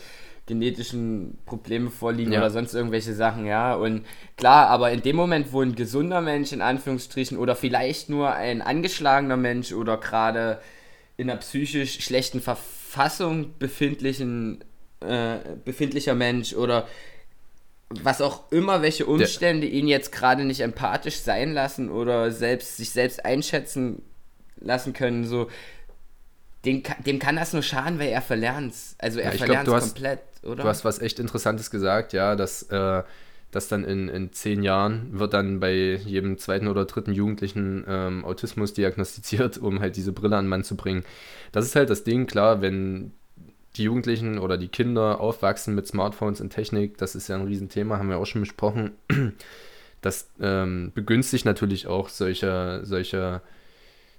genetischen Probleme vorliegen ja. oder sonst irgendwelche Sachen, ja. Und klar, aber in dem Moment, wo ein gesunder Mensch in Anführungsstrichen oder vielleicht nur ein angeschlagener Mensch oder gerade in einer psychisch schlechten Verfassung befindlichen, äh, befindlicher Mensch oder was auch immer, welche Umstände ihn jetzt gerade nicht empathisch sein lassen oder selbst sich selbst einschätzen lassen können, so dem, dem kann das nur schaden, weil er verlernt Also er ja, verlernt es komplett oder? Du hast was echt Interessantes gesagt, ja, dass, äh, dass dann in, in zehn Jahren wird dann bei jedem zweiten oder dritten Jugendlichen ähm, Autismus diagnostiziert, um halt diese Brille an den Mann zu bringen. Das ist halt das Ding, klar, wenn die Jugendlichen oder die Kinder aufwachsen mit Smartphones und Technik, das ist ja ein Riesenthema, haben wir auch schon besprochen. Das ähm, begünstigt natürlich auch solche, solche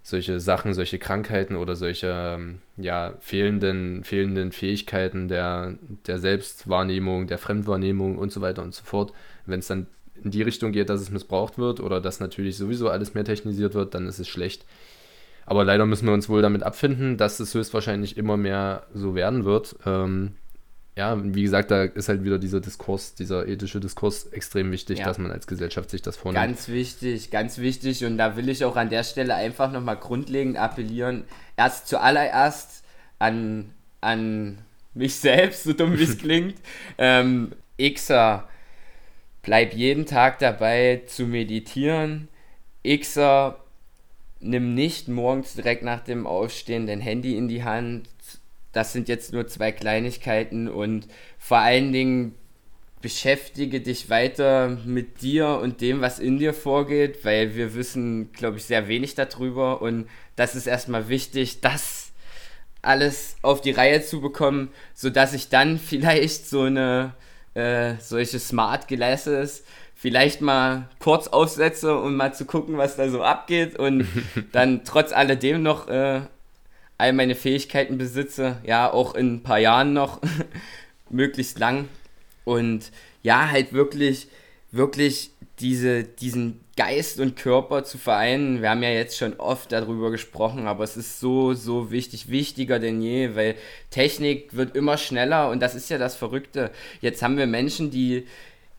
solche Sachen, solche Krankheiten oder solche ähm, ja, fehlenden, fehlenden Fähigkeiten der, der Selbstwahrnehmung, der Fremdwahrnehmung und so weiter und so fort. Wenn es dann in die Richtung geht, dass es missbraucht wird oder dass natürlich sowieso alles mehr technisiert wird, dann ist es schlecht. Aber leider müssen wir uns wohl damit abfinden, dass es höchstwahrscheinlich immer mehr so werden wird. Ähm, ja, wie gesagt, da ist halt wieder dieser Diskurs, dieser ethische Diskurs extrem wichtig, ja. dass man als Gesellschaft sich das vornimmt. Ganz wichtig, ganz wichtig. Und da will ich auch an der Stelle einfach nochmal grundlegend appellieren. Erst zuallererst an, an mich selbst, so dumm wie es klingt. Ähm, Xer, bleib jeden Tag dabei zu meditieren. Xer, nimm nicht morgens direkt nach dem Aufstehen dein Handy in die Hand, das sind jetzt nur zwei Kleinigkeiten und vor allen Dingen beschäftige dich weiter mit dir und dem, was in dir vorgeht, weil wir wissen, glaube ich, sehr wenig darüber und das ist erstmal wichtig, das alles auf die Reihe zu bekommen, sodass ich dann vielleicht so eine äh, solche Smart Glasses vielleicht mal kurz aufsetze um mal zu gucken, was da so abgeht und dann trotz alledem noch äh, all meine Fähigkeiten besitze, ja, auch in ein paar Jahren noch, möglichst lang. Und ja, halt wirklich, wirklich diese, diesen Geist und Körper zu vereinen. Wir haben ja jetzt schon oft darüber gesprochen, aber es ist so, so wichtig, wichtiger denn je, weil Technik wird immer schneller und das ist ja das Verrückte. Jetzt haben wir Menschen, die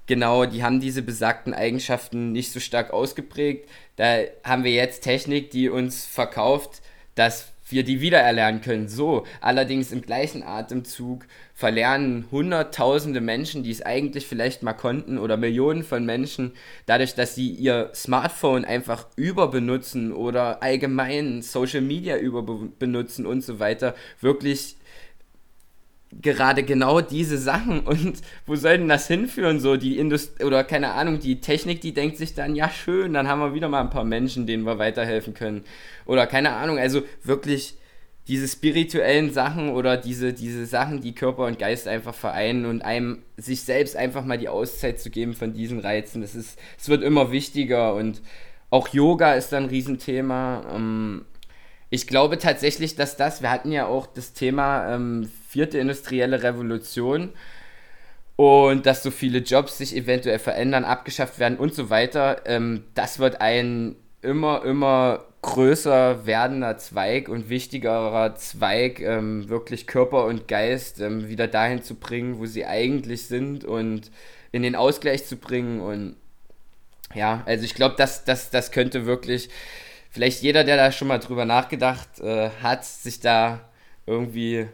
genau, die haben diese besagten Eigenschaften nicht so stark ausgeprägt. Da haben wir jetzt Technik, die uns verkauft, dass wir die wiedererlernen können. So, allerdings im gleichen Atemzug verlernen Hunderttausende Menschen, die es eigentlich vielleicht mal konnten, oder Millionen von Menschen, dadurch, dass sie ihr Smartphone einfach überbenutzen oder allgemein Social Media überbenutzen und so weiter, wirklich gerade genau diese Sachen und wo soll denn das hinführen? So die Industrie oder keine Ahnung die Technik die denkt sich dann ja schön dann haben wir wieder mal ein paar Menschen denen wir weiterhelfen können. Oder keine Ahnung also wirklich diese spirituellen Sachen oder diese diese Sachen die Körper und Geist einfach vereinen und einem sich selbst einfach mal die Auszeit zu geben von diesen Reizen das ist es wird immer wichtiger und auch Yoga ist dann ein Riesenthema. Ähm, ich glaube tatsächlich, dass das, wir hatten ja auch das Thema ähm, vierte industrielle Revolution und dass so viele Jobs sich eventuell verändern, abgeschafft werden und so weiter. Ähm, das wird ein immer, immer größer werdender Zweig und wichtigerer Zweig, ähm, wirklich Körper und Geist ähm, wieder dahin zu bringen, wo sie eigentlich sind und in den Ausgleich zu bringen. Und ja, also ich glaube, das, das, das könnte wirklich, vielleicht jeder, der da schon mal drüber nachgedacht äh, hat, sich da irgendwie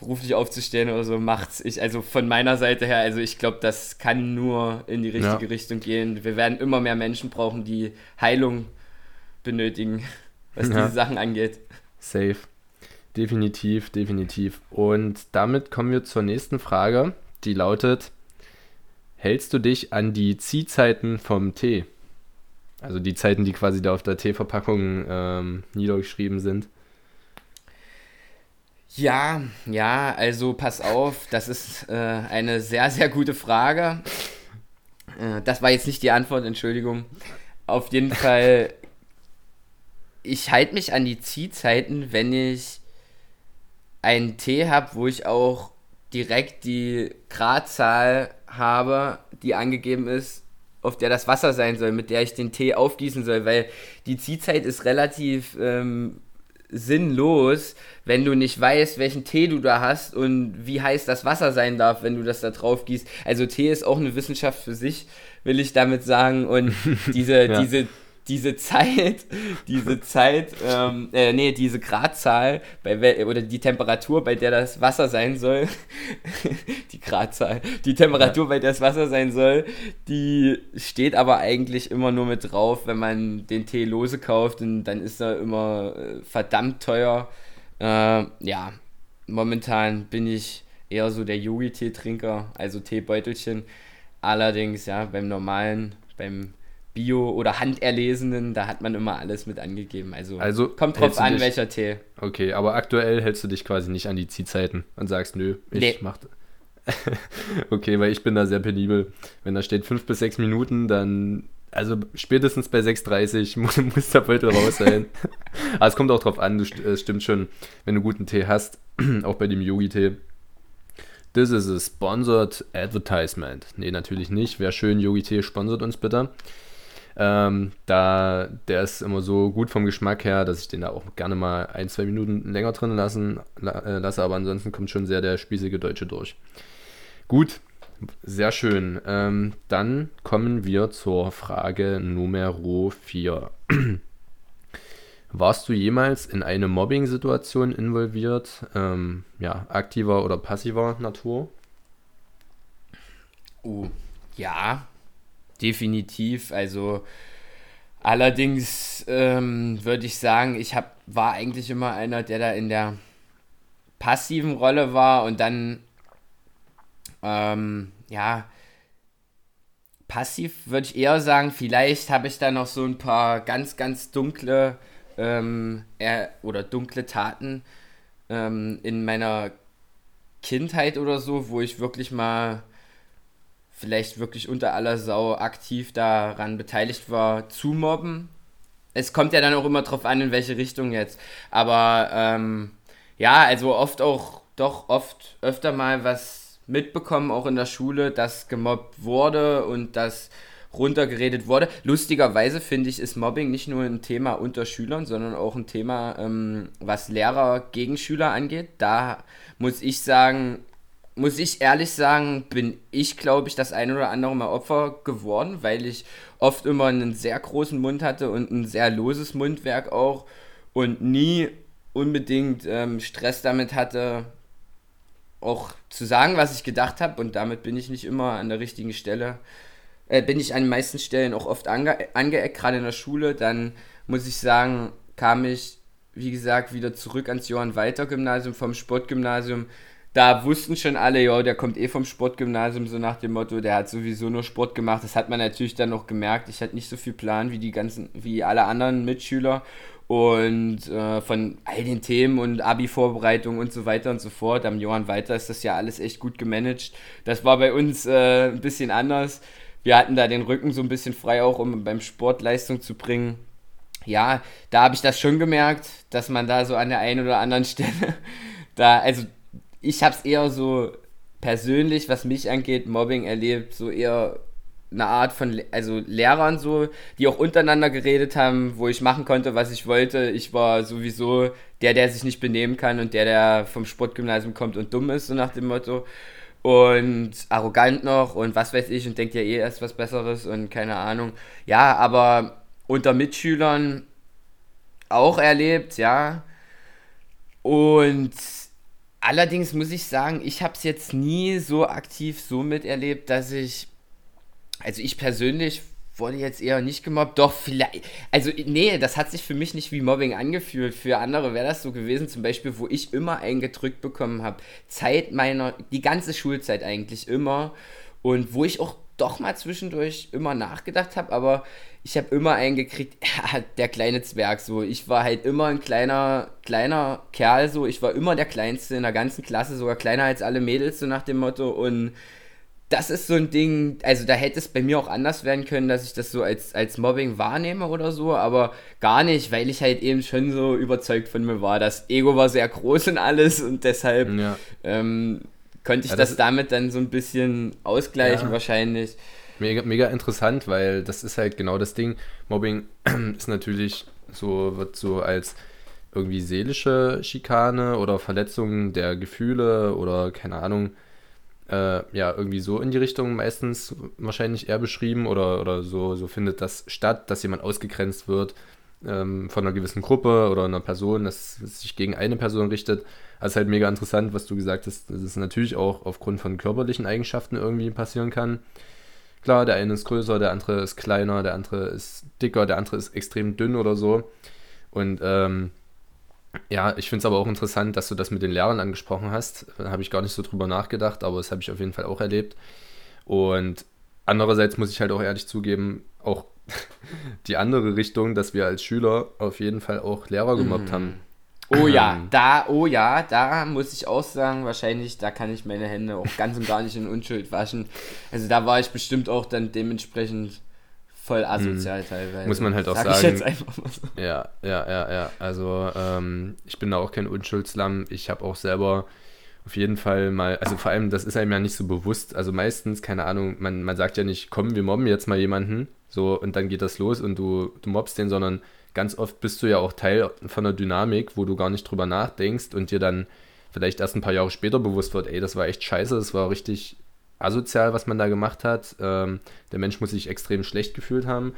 beruflich aufzustellen oder so, macht's. Ich, also von meiner Seite her, also ich glaube, das kann nur in die richtige ja. Richtung gehen. Wir werden immer mehr Menschen brauchen, die Heilung benötigen, was ja. diese Sachen angeht. Safe. Definitiv, definitiv. Und damit kommen wir zur nächsten Frage, die lautet: Hältst du dich an die Ziehzeiten vom Tee? Also die Zeiten, die quasi da auf der Teeverpackung ähm, niedergeschrieben sind. Ja, ja, also pass auf, das ist äh, eine sehr, sehr gute Frage. Äh, das war jetzt nicht die Antwort, Entschuldigung. Auf jeden Fall, ich halte mich an die Ziehzeiten, wenn ich einen Tee habe, wo ich auch direkt die Gradzahl habe, die angegeben ist, auf der das Wasser sein soll, mit der ich den Tee aufgießen soll, weil die Ziehzeit ist relativ ähm, sinnlos, wenn du nicht weißt, welchen Tee du da hast und wie heiß das Wasser sein darf, wenn du das da drauf gießt. Also Tee ist auch eine Wissenschaft für sich, will ich damit sagen. Und diese, ja. diese diese Zeit, diese Zeit, ähm, äh, nee, diese Gradzahl bei oder die Temperatur, bei der das Wasser sein soll, die Gradzahl, die Temperatur, bei der das Wasser sein soll, die steht aber eigentlich immer nur mit drauf, wenn man den Tee lose kauft und dann ist er immer äh, verdammt teuer. Äh, ja, momentan bin ich eher so der Yogi-Tee-Trinker, also Teebeutelchen. Allerdings, ja, beim normalen, beim Bio- oder handerlesenen, da hat man immer alles mit angegeben. Also, also kommt drauf an, dich, welcher Tee. Okay, aber aktuell hältst du dich quasi nicht an die Ziehzeiten und sagst, nö, ich nee. mach. okay, weil ich bin da sehr penibel. Wenn da steht 5 bis 6 Minuten, dann. Also spätestens bei 6,30 muss, muss der Beutel raus sein. aber es kommt auch drauf an, du, es stimmt schon, wenn du guten Tee hast, auch bei dem Yogi-Tee. This is a sponsored advertisement. Nee, natürlich nicht. Wäre schön, Yogi-Tee sponsert uns bitte. Ähm, da, der ist immer so gut vom Geschmack her, dass ich den da auch gerne mal ein, zwei Minuten länger drin lassen, äh, lasse, aber ansonsten kommt schon sehr der spießige Deutsche durch. Gut, sehr schön. Ähm, dann kommen wir zur Frage Nummer 4. Warst du jemals in eine Mobbing-Situation involviert? Ähm, ja, aktiver oder passiver Natur? Oh, ja, definitiv. Also allerdings ähm, würde ich sagen, ich hab, war eigentlich immer einer, der da in der passiven Rolle war und dann, ähm, ja, passiv würde ich eher sagen, vielleicht habe ich da noch so ein paar ganz, ganz dunkle ähm, oder dunkle Taten ähm, in meiner Kindheit oder so, wo ich wirklich mal vielleicht wirklich unter aller Sau aktiv daran beteiligt war, zu mobben. Es kommt ja dann auch immer drauf an, in welche Richtung jetzt. Aber ähm, ja, also oft auch, doch oft öfter mal was mitbekommen, auch in der Schule, dass gemobbt wurde und dass runtergeredet wurde. Lustigerweise finde ich, ist Mobbing nicht nur ein Thema unter Schülern, sondern auch ein Thema, ähm, was Lehrer gegen Schüler angeht. Da muss ich sagen, muss ich ehrlich sagen, bin ich, glaube ich, das ein oder andere Mal Opfer geworden, weil ich oft immer einen sehr großen Mund hatte und ein sehr loses Mundwerk auch und nie unbedingt ähm, Stress damit hatte, auch zu sagen, was ich gedacht habe und damit bin ich nicht immer an der richtigen Stelle. Äh, bin ich an den meisten Stellen auch oft ange angeeckt, gerade in der Schule. Dann muss ich sagen, kam ich, wie gesagt, wieder zurück ans Johann Walter Gymnasium vom Sportgymnasium da wussten schon alle, ja, der kommt eh vom Sportgymnasium, so nach dem Motto, der hat sowieso nur Sport gemacht. Das hat man natürlich dann noch gemerkt. Ich hatte nicht so viel Plan wie die ganzen, wie alle anderen Mitschüler. Und äh, von all den Themen und Abi-Vorbereitung und so weiter und so fort. Am Johann Weiter ist das ja alles echt gut gemanagt. Das war bei uns äh, ein bisschen anders. Wir hatten da den Rücken so ein bisschen frei, auch um beim Sport Leistung zu bringen. Ja, da habe ich das schon gemerkt, dass man da so an der einen oder anderen Stelle da, also ich habe es eher so persönlich, was mich angeht, Mobbing erlebt, so eher eine Art von, also Lehrern so, die auch untereinander geredet haben, wo ich machen konnte, was ich wollte. Ich war sowieso der, der sich nicht benehmen kann und der, der vom Sportgymnasium kommt und dumm ist, so nach dem Motto. Und arrogant noch und was weiß ich und denkt ja eh erst was Besseres und keine Ahnung. Ja, aber unter Mitschülern auch erlebt, ja. Und Allerdings muss ich sagen, ich habe es jetzt nie so aktiv so miterlebt, dass ich, also ich persönlich wurde jetzt eher nicht gemobbt, doch vielleicht, also nee, das hat sich für mich nicht wie Mobbing angefühlt. Für andere wäre das so gewesen, zum Beispiel, wo ich immer eingedrückt bekommen habe, Zeit meiner, die ganze Schulzeit eigentlich immer. Und wo ich auch doch mal zwischendurch immer nachgedacht habe, aber ich habe immer eingekriegt, ja, der kleine Zwerg so. Ich war halt immer ein kleiner, kleiner Kerl so. Ich war immer der Kleinste in der ganzen Klasse, sogar kleiner als alle Mädels, so nach dem Motto. Und das ist so ein Ding, also da hätte es bei mir auch anders werden können, dass ich das so als, als Mobbing wahrnehme oder so, aber gar nicht, weil ich halt eben schon so überzeugt von mir war. Das Ego war sehr groß und alles und deshalb ja. ähm, könnte ich ja, das, das damit dann so ein bisschen ausgleichen wahrscheinlich. Mega, mega interessant, weil das ist halt genau das Ding. Mobbing ist natürlich so, wird so als irgendwie seelische Schikane oder Verletzung der Gefühle oder keine Ahnung, äh, ja, irgendwie so in die Richtung meistens wahrscheinlich eher beschrieben oder, oder so, so findet das statt, dass jemand ausgegrenzt wird ähm, von einer gewissen Gruppe oder einer Person, dass es sich gegen eine Person richtet. Ist halt mega interessant, was du gesagt hast, dass es natürlich auch aufgrund von körperlichen Eigenschaften irgendwie passieren kann. Klar, der eine ist größer, der andere ist kleiner, der andere ist dicker, der andere ist extrem dünn oder so. Und ähm, ja, ich finde es aber auch interessant, dass du das mit den Lehrern angesprochen hast. Da habe ich gar nicht so drüber nachgedacht, aber das habe ich auf jeden Fall auch erlebt. Und andererseits muss ich halt auch ehrlich zugeben, auch die andere Richtung, dass wir als Schüler auf jeden Fall auch Lehrer gemobbt mhm. haben. Oh ja, ähm. da, oh ja, da muss ich auch sagen, wahrscheinlich, da kann ich meine Hände auch ganz und gar nicht in Unschuld waschen. Also da war ich bestimmt auch dann dementsprechend voll asozial mhm. teilweise. Muss man halt auch Sag sagen. Ich jetzt einfach mal so. Ja, ja, ja, ja. Also ähm, ich bin da auch kein Unschuldslamm. Ich habe auch selber auf jeden Fall mal, also vor allem, das ist einem ja nicht so bewusst. Also meistens, keine Ahnung, man, man sagt ja nicht, komm, wir mobben jetzt mal jemanden, so und dann geht das los und du, du mobst den, sondern ganz oft bist du ja auch Teil von einer Dynamik, wo du gar nicht drüber nachdenkst und dir dann vielleicht erst ein paar Jahre später bewusst wird, ey, das war echt scheiße, das war richtig asozial, was man da gemacht hat. Ähm, der Mensch muss sich extrem schlecht gefühlt haben.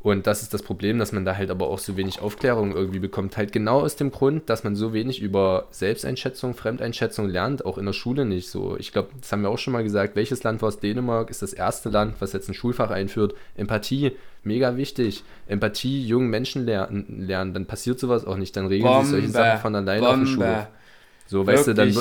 Und das ist das Problem, dass man da halt aber auch so wenig Aufklärung irgendwie bekommt. Halt genau aus dem Grund, dass man so wenig über Selbsteinschätzung, Fremdeinschätzung lernt, auch in der Schule nicht so. Ich glaube, das haben wir auch schon mal gesagt. Welches Land war es? Dänemark ist das erste Land, was jetzt ein Schulfach einführt. Empathie, mega wichtig. Empathie, jungen Menschen lernen, lernen. dann passiert sowas auch nicht. Dann regeln Bombe, sich solche Sachen von alleine Bombe. auf dem Schulhof. So, weißt du, dann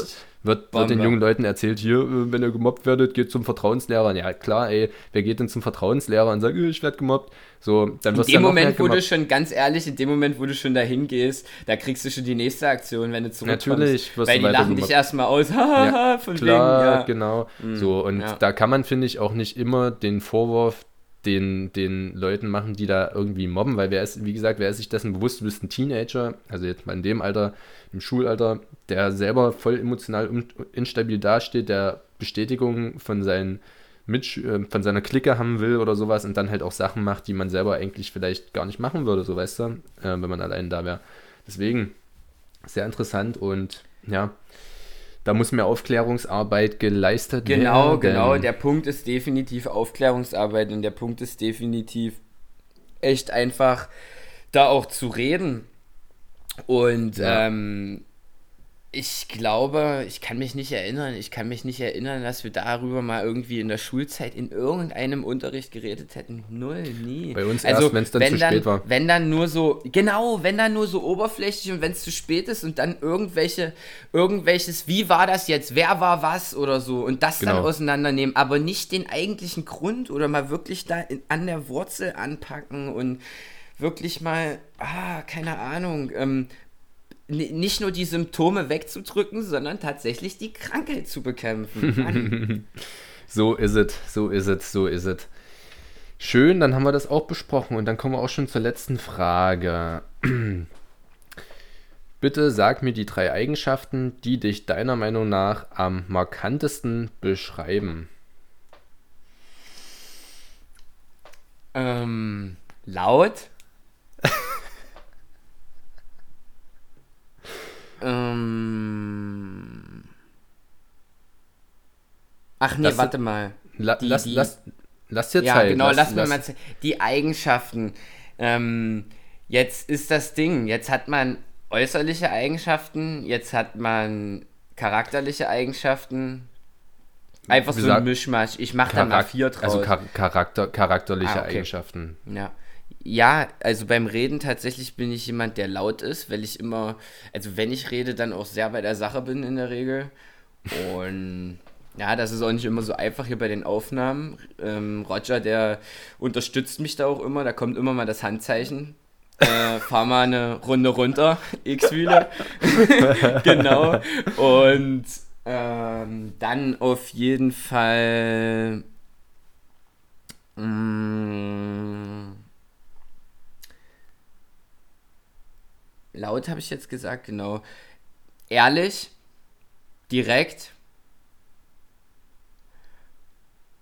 wird, wird, wird, den jungen Leuten erzählt, hier, äh, wenn ihr gemobbt werdet, geht zum Vertrauenslehrer. Ja, klar, ey, wer geht denn zum Vertrauenslehrer und sagt, äh, ich werde gemobbt? So, dann wirst in dem Moment, wo du schon, ganz ehrlich, in dem Moment, wo du schon dahin gehst, da kriegst du schon die nächste Aktion, wenn du zurückkommst. Natürlich. Wirst weil die lachen dich erstmal aus, ja, von klar, wegen, ja. genau. Mhm, so, und ja. da kann man, finde ich, auch nicht immer den Vorwurf den, den Leuten machen, die da irgendwie mobben, weil wer ist, wie gesagt, wer ist sich dessen bewusst, du bist ein Teenager, also jetzt mal in dem Alter, im Schulalter, der selber voll emotional instabil dasteht, der Bestätigung von seinen mit, äh, von seiner Clique haben will oder sowas und dann halt auch Sachen macht, die man selber eigentlich vielleicht gar nicht machen würde, so weißt du, äh, wenn man allein da wäre. Deswegen sehr interessant und ja, da muss mehr Aufklärungsarbeit geleistet genau, werden. Genau, genau. Der Punkt ist definitiv Aufklärungsarbeit und der Punkt ist definitiv echt einfach da auch zu reden. Und ja. ähm, ich glaube, ich kann mich nicht erinnern, ich kann mich nicht erinnern, dass wir darüber mal irgendwie in der Schulzeit in irgendeinem Unterricht geredet hätten. Null, nie. Bei uns also, erst, wenn es dann zu dann, spät war. Wenn dann nur so, genau, wenn dann nur so oberflächlich und wenn es zu spät ist und dann irgendwelche, irgendwelches, wie war das jetzt, wer war was oder so und das genau. dann auseinandernehmen, aber nicht den eigentlichen Grund oder mal wirklich da in, an der Wurzel anpacken und wirklich mal, ah, keine Ahnung, ähm, nicht nur die Symptome wegzudrücken, sondern tatsächlich die Krankheit zu bekämpfen. so ist es, so ist es, so ist es. Schön, dann haben wir das auch besprochen und dann kommen wir auch schon zur letzten Frage. Bitte sag mir die drei Eigenschaften, die dich deiner Meinung nach am markantesten beschreiben. Ähm, laut. Ähm. Ach nee, lass, warte mal. La, die, lass, die, lass, lass dir ja, Zeit. Ja, genau, lass, lass, mir mal Die Eigenschaften. Ähm, jetzt ist das Ding, jetzt hat man äußerliche Eigenschaften, jetzt hat man charakterliche Eigenschaften. Einfach so ein Mischmasch. Ich mache da mal vier draus. Also Charakter, charakterliche ah, okay. Eigenschaften. Ja ja, also beim Reden tatsächlich bin ich jemand, der laut ist, weil ich immer, also wenn ich rede, dann auch sehr bei der Sache bin in der Regel. Und ja, das ist auch nicht immer so einfach hier bei den Aufnahmen. Ähm, Roger, der unterstützt mich da auch immer, da kommt immer mal das Handzeichen. Äh, fahr mal eine Runde runter, X-Wheeler. genau. Und ähm, dann auf jeden Fall. Mh, laut habe ich jetzt gesagt, genau. Ehrlich, direkt.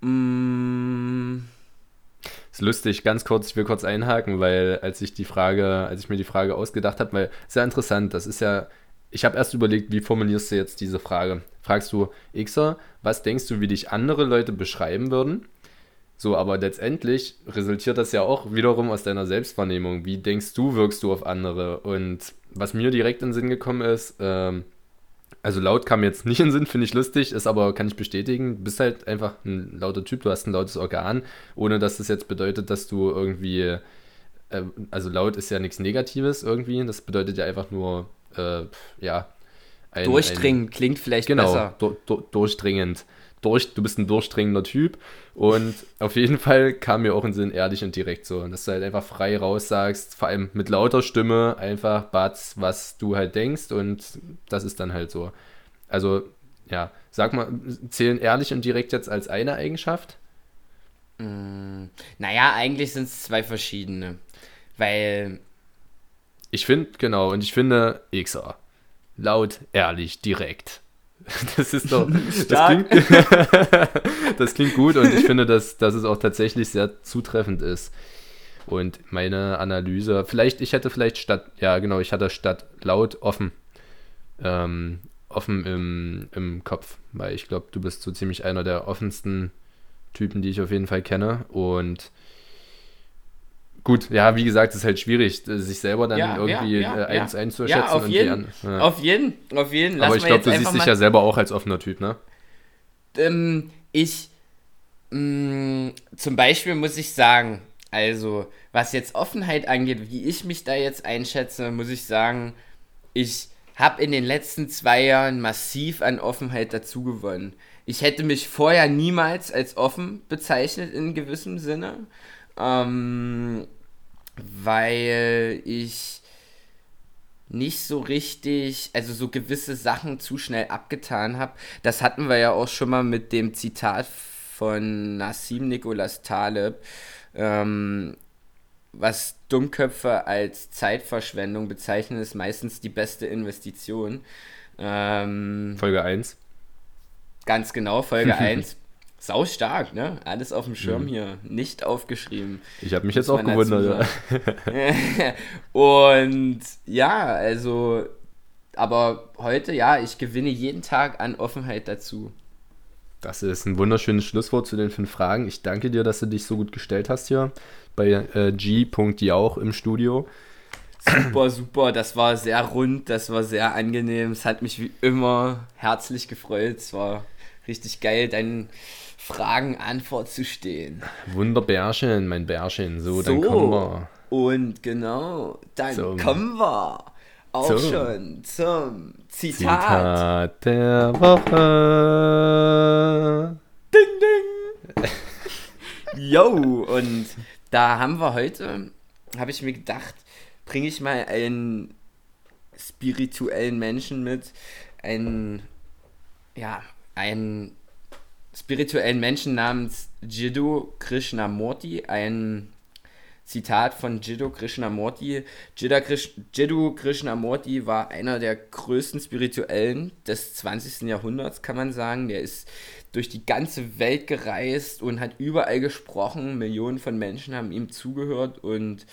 Mm. Ist lustig, ganz kurz, ich will kurz einhaken, weil als ich die Frage, als ich mir die Frage ausgedacht habe, weil sehr interessant, das ist ja, ich habe erst überlegt, wie formulierst du jetzt diese Frage? Fragst du, Xer, was denkst du, wie dich andere Leute beschreiben würden? So, aber letztendlich resultiert das ja auch wiederum aus deiner Selbstwahrnehmung. Wie denkst du, wirkst du auf andere? Und was mir direkt in den Sinn gekommen ist, ähm, also laut kam jetzt nicht in den Sinn, finde ich lustig, ist aber, kann ich bestätigen, bist halt einfach ein lauter Typ, du hast ein lautes Organ, ohne dass das jetzt bedeutet, dass du irgendwie, äh, also laut ist ja nichts Negatives irgendwie, das bedeutet ja einfach nur, äh, ja. Ein, Durchdringend ein, klingt vielleicht genau, besser. Genau, du, durchdringend durch, du bist ein durchdringender Typ. Und auf jeden Fall kam mir auch in Sinn ehrlich und direkt so, dass du halt einfach frei raussagst, vor allem mit lauter Stimme, einfach Batz, was du halt denkst und das ist dann halt so. Also, ja, sag mal, zählen ehrlich und direkt jetzt als eine Eigenschaft? Mm, naja, eigentlich sind es zwei verschiedene. Weil. Ich finde, genau, und ich finde, XR. Laut, ehrlich, direkt. Das ist doch. Das klingt, das klingt, gut und ich finde, dass, dass es auch tatsächlich sehr zutreffend ist. Und meine Analyse, vielleicht, ich hätte vielleicht statt, ja genau, ich hatte statt laut offen. Ähm, offen im, im Kopf, weil ich glaube, du bist so ziemlich einer der offensten Typen, die ich auf jeden Fall kenne. Und gut, ja, wie gesagt, es ist halt schwierig, sich selber dann ja, irgendwie ja, ja, äh, eins einzuschätzen. Ja, auf jeden, an, auf jeden, auf jeden. Lass Aber ich glaube, du siehst dich ja selber auch als offener Typ, ne? Ähm, ich, mh, mm, zum Beispiel muss ich sagen, also, was jetzt Offenheit angeht, wie ich mich da jetzt einschätze, muss ich sagen, ich habe in den letzten zwei Jahren massiv an Offenheit dazu gewonnen. Ich hätte mich vorher niemals als offen bezeichnet in gewissem Sinne. Ähm, weil ich nicht so richtig, also so gewisse Sachen zu schnell abgetan habe. Das hatten wir ja auch schon mal mit dem Zitat von Nassim Nicholas Taleb, ähm, was Dummköpfe als Zeitverschwendung bezeichnen, ist meistens die beste Investition. Ähm, Folge 1. Ganz genau, Folge 1. sau stark, ne? Alles auf dem Schirm mhm. hier, nicht aufgeschrieben. Ich habe mich jetzt auch gewundert. Und ja, also, aber heute, ja, ich gewinne jeden Tag an Offenheit dazu. Das ist ein wunderschönes Schlusswort zu den fünf Fragen. Ich danke dir, dass du dich so gut gestellt hast hier bei äh, G.Jauch im Studio. Super, super. Das war sehr rund, das war sehr angenehm. Es hat mich wie immer herzlich gefreut. Es war richtig geil, deinen Fragen Antwort zu stehen. Wunderbärchen, mein Bärchen. So, so dann kommen wir. Und genau, dann zum, kommen wir auch zum, schon zum Zitat. Zitat der Woche. Ding, ding. Yo, und da haben wir heute, habe ich mir gedacht, bringe ich mal einen spirituellen Menschen mit, einen, ja, einen spirituellen Menschen namens Jiddu Krishnamurti, ein Zitat von Jiddu Krishnamurti. Jiddu Krishnamurti war einer der größten Spirituellen des 20. Jahrhunderts, kann man sagen. Der ist durch die ganze Welt gereist und hat überall gesprochen. Millionen von Menschen haben ihm zugehört und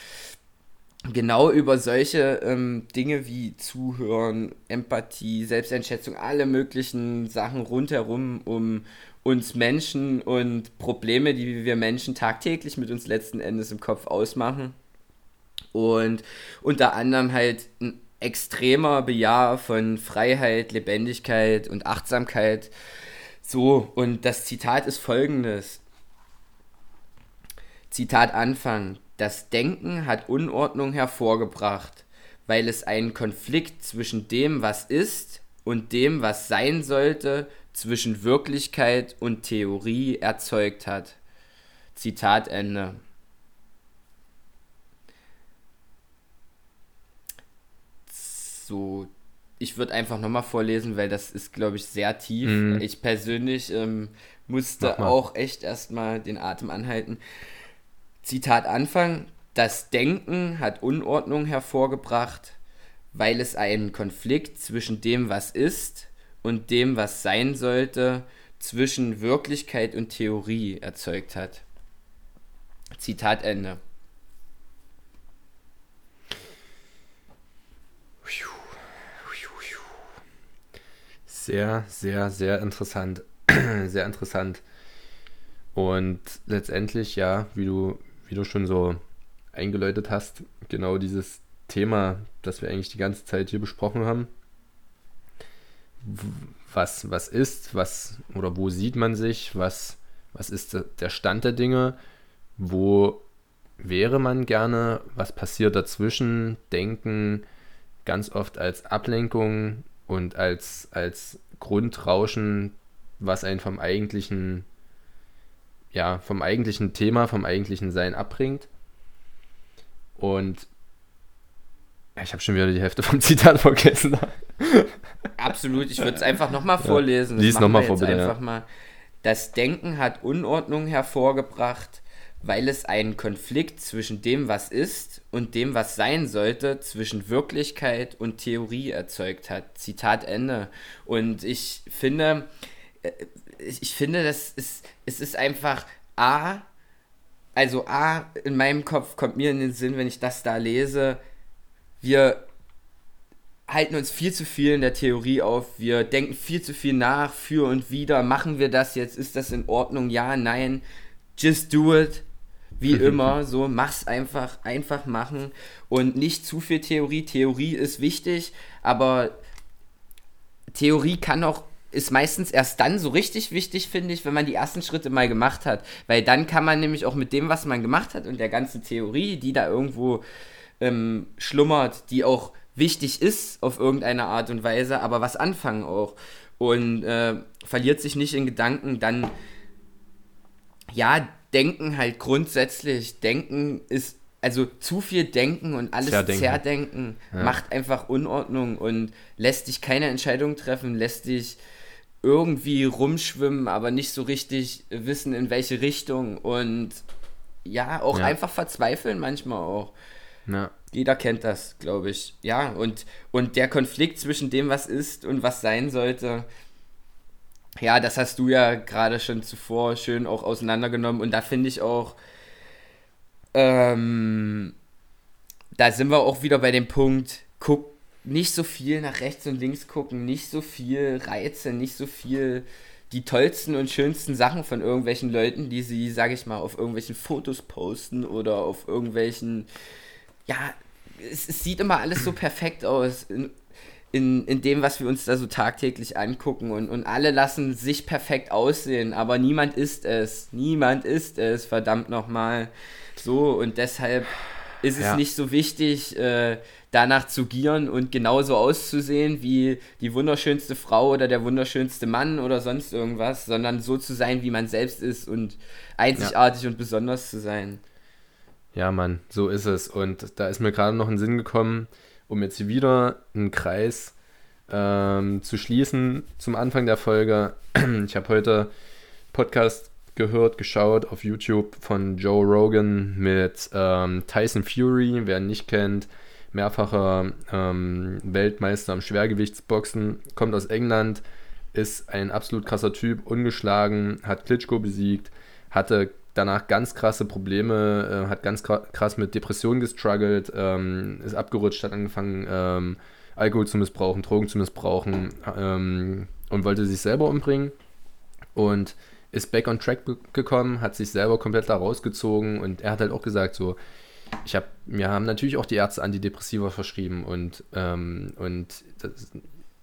genau über solche ähm, Dinge wie Zuhören, Empathie, Selbsteinschätzung, alle möglichen Sachen rundherum um uns Menschen und Probleme, die wir Menschen tagtäglich mit uns letzten Endes im Kopf ausmachen. Und unter anderem halt ein extremer Bejahr von Freiheit, Lebendigkeit und Achtsamkeit. So, und das Zitat ist folgendes. Zitat Anfang. Das Denken hat Unordnung hervorgebracht, weil es einen Konflikt zwischen dem, was ist, und dem, was sein sollte, zwischen Wirklichkeit und Theorie erzeugt hat. Zitat Ende. So, ich würde einfach nochmal vorlesen, weil das ist, glaube ich, sehr tief. Mhm. Ich persönlich ähm, musste auch echt erstmal den Atem anhalten. Zitat Anfang. Das Denken hat Unordnung hervorgebracht, weil es einen Konflikt zwischen dem, was ist, und dem, was sein sollte, zwischen Wirklichkeit und Theorie erzeugt hat. Zitat Ende. Sehr, sehr, sehr interessant. sehr interessant. Und letztendlich, ja, wie du, wie du schon so eingeläutet hast, genau dieses Thema, das wir eigentlich die ganze Zeit hier besprochen haben, was, was ist, was oder wo sieht man sich, was, was ist der Stand der Dinge, wo wäre man gerne, was passiert dazwischen, denken ganz oft als Ablenkung und als, als Grundrauschen, was einen vom eigentlichen, ja, vom eigentlichen Thema, vom eigentlichen Sein abbringt. Und ich habe schon wieder die Hälfte vom Zitat vergessen. Absolut, ich würde es einfach nochmal vorlesen. Lies nochmal vor, bitte. Einfach ja. mal. Das Denken hat Unordnung hervorgebracht, weil es einen Konflikt zwischen dem, was ist und dem, was sein sollte, zwischen Wirklichkeit und Theorie erzeugt hat. Zitat Ende. Und ich finde, äh, ich finde, das ist, es ist einfach A, also A, in meinem Kopf kommt mir in den Sinn, wenn ich das da lese, wir halten uns viel zu viel in der Theorie auf, wir denken viel zu viel nach, für und wieder, machen wir das jetzt, ist das in Ordnung, ja, nein, just do it, wie immer, so, mach's einfach, einfach machen. Und nicht zu viel Theorie, Theorie ist wichtig, aber Theorie kann auch ist meistens erst dann so richtig wichtig, finde ich, wenn man die ersten Schritte mal gemacht hat. Weil dann kann man nämlich auch mit dem, was man gemacht hat und der ganzen Theorie, die da irgendwo ähm, schlummert, die auch wichtig ist auf irgendeine Art und Weise, aber was anfangen auch. Und äh, verliert sich nicht in Gedanken, dann ja, denken halt grundsätzlich. Denken ist, also zu viel Denken und alles Zerdenken, Zerdenken ja. macht einfach Unordnung und lässt dich keine Entscheidung treffen, lässt dich irgendwie rumschwimmen, aber nicht so richtig wissen, in welche Richtung und ja, auch ja. einfach verzweifeln manchmal auch. Ja. Jeder kennt das, glaube ich. Ja, und, und der Konflikt zwischen dem, was ist und was sein sollte, ja, das hast du ja gerade schon zuvor schön auch auseinandergenommen und da finde ich auch, ähm, da sind wir auch wieder bei dem Punkt, guck nicht so viel nach rechts und links gucken, nicht so viel Reize, nicht so viel die tollsten und schönsten Sachen von irgendwelchen Leuten, die sie, sage ich mal, auf irgendwelchen Fotos posten oder auf irgendwelchen, ja, es, es sieht immer alles so perfekt aus in, in, in dem, was wir uns da so tagtäglich angucken und, und alle lassen sich perfekt aussehen, aber niemand ist es, niemand ist es, verdammt nochmal. So und deshalb ist es ja. nicht so wichtig, äh, danach zu gieren und genauso auszusehen wie die wunderschönste Frau oder der wunderschönste Mann oder sonst irgendwas, sondern so zu sein, wie man selbst ist und einzigartig ja. und besonders zu sein. Ja, Mann, so ist es. Und da ist mir gerade noch ein Sinn gekommen, um jetzt wieder einen Kreis ähm, zu schließen zum Anfang der Folge. Ich habe heute Podcast gehört, geschaut auf YouTube von Joe Rogan mit ähm, Tyson Fury, wer ihn nicht kennt mehrfacher ähm, Weltmeister am Schwergewichtsboxen, kommt aus England, ist ein absolut krasser Typ, ungeschlagen, hat Klitschko besiegt, hatte danach ganz krasse Probleme, äh, hat ganz krass mit Depressionen gestruggelt, ähm, ist abgerutscht, hat angefangen, ähm, Alkohol zu missbrauchen, Drogen zu missbrauchen ähm, und wollte sich selber umbringen und ist back on track gekommen, hat sich selber komplett da rausgezogen und er hat halt auch gesagt, so, ich habe, mir haben natürlich auch die Ärzte Antidepressiva verschrieben und, ähm, und das,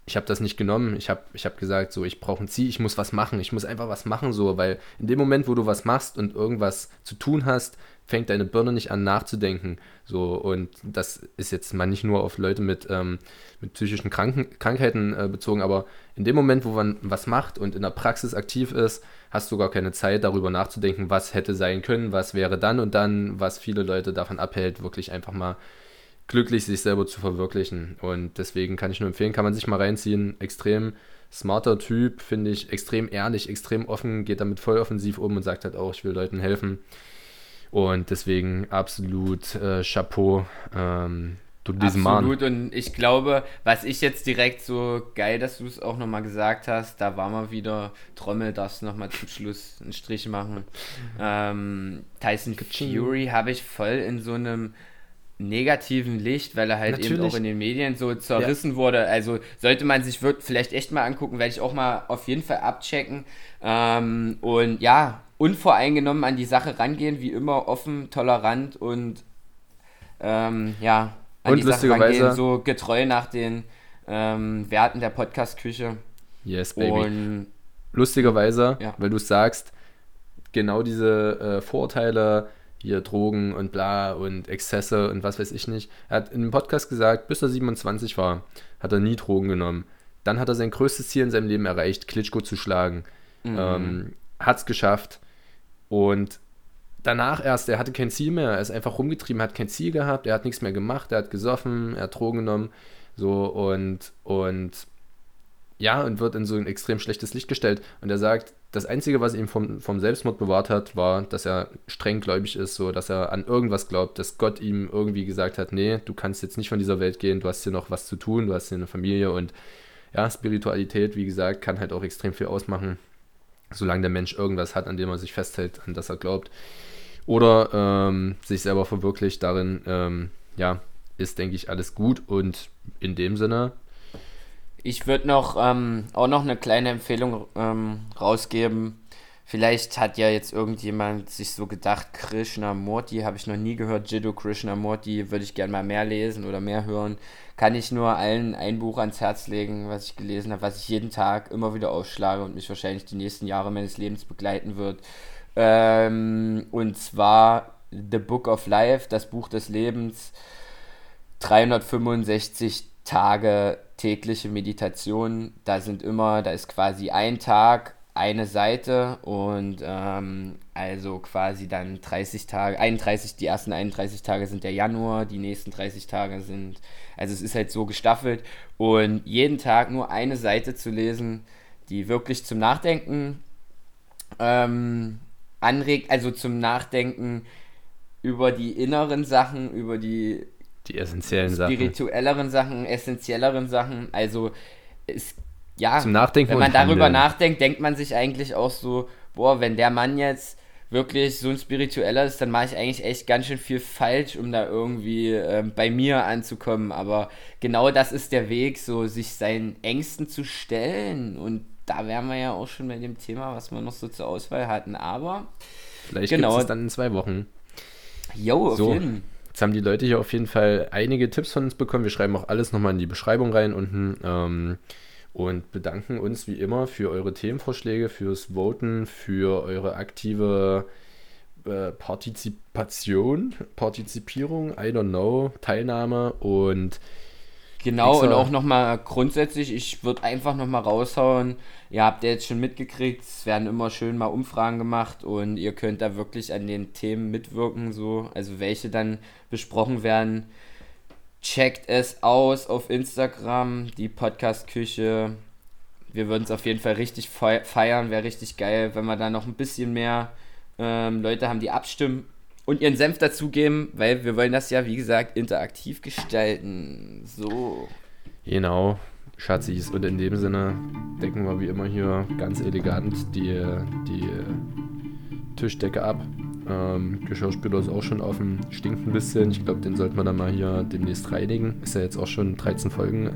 ich habe das nicht genommen. Ich habe ich hab gesagt, so, ich brauche ein Ziel, ich muss was machen, ich muss einfach was machen, so, weil in dem Moment, wo du was machst und irgendwas zu tun hast, fängt deine Birne nicht an nachzudenken. So, und das ist jetzt mal nicht nur auf Leute mit, ähm, mit psychischen Kranken, Krankheiten äh, bezogen, aber in dem Moment, wo man was macht und in der Praxis aktiv ist, hast du gar keine Zeit, darüber nachzudenken, was hätte sein können, was wäre dann und dann, was viele Leute davon abhält, wirklich einfach mal glücklich sich selber zu verwirklichen. Und deswegen kann ich nur empfehlen, kann man sich mal reinziehen. Extrem smarter Typ, finde ich, extrem ehrlich, extrem offen, geht damit voll offensiv um und sagt halt auch, ich will Leuten helfen. Und deswegen absolut äh, Chapeau. Ähm, du diesen Absolut. Mann. Und ich glaube, was ich jetzt direkt so geil, dass du es auch nochmal gesagt hast, da war mal wieder, Trommel, darfst du nochmal zum Schluss einen Strich machen. Ähm, Tyson Fury habe ich voll in so einem negativen Licht, weil er halt Natürlich. eben auch in den Medien so zerrissen ja. wurde. Also sollte man sich wird vielleicht echt mal angucken, werde ich auch mal auf jeden Fall abchecken. Ähm, und ja, unvoreingenommen an die Sache rangehen, wie immer offen, tolerant und ähm, ja, an und die Sache rangehen, so getreu nach den ähm, Werten der Podcast-Küche. Yes, baby. Und, lustigerweise, ja. weil du sagst, genau diese äh, Vorurteile, hier Drogen und bla und Exzesse und was weiß ich nicht. Er hat in dem Podcast gesagt, bis er 27 war, hat er nie Drogen genommen. Dann hat er sein größtes Ziel in seinem Leben erreicht, Klitschko zu schlagen. Mhm. Ähm, hat es geschafft. Und danach erst, er hatte kein Ziel mehr, er ist einfach rumgetrieben, hat kein Ziel gehabt, er hat nichts mehr gemacht, er hat gesoffen, er hat Drogen genommen, so und, und ja, und wird in so ein extrem schlechtes Licht gestellt. Und er sagt, das Einzige, was ihn vom, vom Selbstmord bewahrt hat, war, dass er streng gläubig ist, so dass er an irgendwas glaubt, dass Gott ihm irgendwie gesagt hat, nee, du kannst jetzt nicht von dieser Welt gehen, du hast hier noch was zu tun, du hast hier eine Familie und ja, Spiritualität, wie gesagt, kann halt auch extrem viel ausmachen, solange der Mensch irgendwas hat, an dem er sich festhält, an das er glaubt oder ähm, sich selber verwirklicht. Darin, ähm, ja, ist, denke ich, alles gut und in dem Sinne. Ich würde noch ähm, auch noch eine kleine Empfehlung ähm, rausgeben. Vielleicht hat ja jetzt irgendjemand sich so gedacht, Krishnamurti, habe ich noch nie gehört, Jiddu Krishnamurti, würde ich gerne mal mehr lesen oder mehr hören. Kann ich nur allen ein Buch ans Herz legen, was ich gelesen habe, was ich jeden Tag immer wieder ausschlage und mich wahrscheinlich die nächsten Jahre meines Lebens begleiten wird. Ähm, und zwar The Book of Life, das Buch des Lebens. 365 Tage tägliche Meditation. Da sind immer, da ist quasi ein Tag, eine Seite und ähm, also quasi dann 30 Tage, 31, die ersten 31 Tage sind der Januar, die nächsten 30 Tage sind, also es ist halt so gestaffelt und jeden Tag nur eine Seite zu lesen, die wirklich zum Nachdenken ähm, anregt, also zum Nachdenken über die inneren Sachen, über die, die essentiellen spirituelleren Sachen. Sachen, essentielleren Sachen. Also es ja, zum Nachdenken. Wenn man darüber handeln. nachdenkt, denkt man sich eigentlich auch so, boah, wenn der Mann jetzt wirklich so ein spiritueller ist, dann mache ich eigentlich echt ganz schön viel falsch, um da irgendwie äh, bei mir anzukommen. Aber genau das ist der Weg, so sich seinen Ängsten zu stellen. Und da wären wir ja auch schon bei dem Thema, was wir noch so zur Auswahl hatten. Aber vielleicht genau. gibt es dann in zwei Wochen. Jo, auf so. jeden Jetzt haben die Leute hier auf jeden Fall einige Tipps von uns bekommen. Wir schreiben auch alles nochmal in die Beschreibung rein unten. Ähm, und bedanken uns wie immer für eure Themenvorschläge, fürs Voten, für eure aktive äh, Partizipation, Partizipierung, I don't know, Teilnahme und Genau, und auch nochmal grundsätzlich, ich würde einfach nochmal raushauen, ihr habt ja jetzt schon mitgekriegt, es werden immer schön mal Umfragen gemacht und ihr könnt da wirklich an den Themen mitwirken, so, also welche dann besprochen werden. Checkt es aus auf Instagram, die Podcast-Küche. Wir würden es auf jeden Fall richtig feiern, wäre richtig geil, wenn wir da noch ein bisschen mehr ähm, Leute haben, die abstimmen und ihren Senf dazugeben, weil wir wollen das ja, wie gesagt, interaktiv gestalten. So. Genau, Schatzis. Und in dem Sinne decken wir wie immer hier ganz elegant die, die Tischdecke ab. Ähm, Geschirrspüler ist auch schon offen, stinkt ein bisschen. Ich glaube, den sollte man dann mal hier demnächst reinigen. Ist ja jetzt auch schon 13 Folgen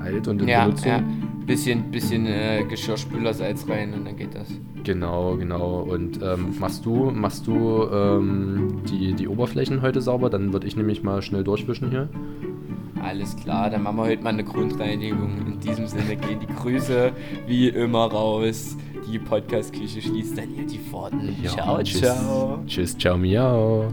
alt und in ja, Benutzung. Ja, bisschen, bisschen äh, Geschirrspülersalz rein und dann geht das. Genau, genau. Und ähm, machst du, machst du ähm, die, die Oberflächen heute sauber? Dann würde ich nämlich mal schnell durchwischen hier. Alles klar, dann machen wir heute mal eine Grundreinigung. In diesem Sinne gehen die Grüße wie immer raus die Podcast-Küche schließt dann hier die Pforten. Ja, ciao, tschüss. ciao. Tschüss, ciao, miau.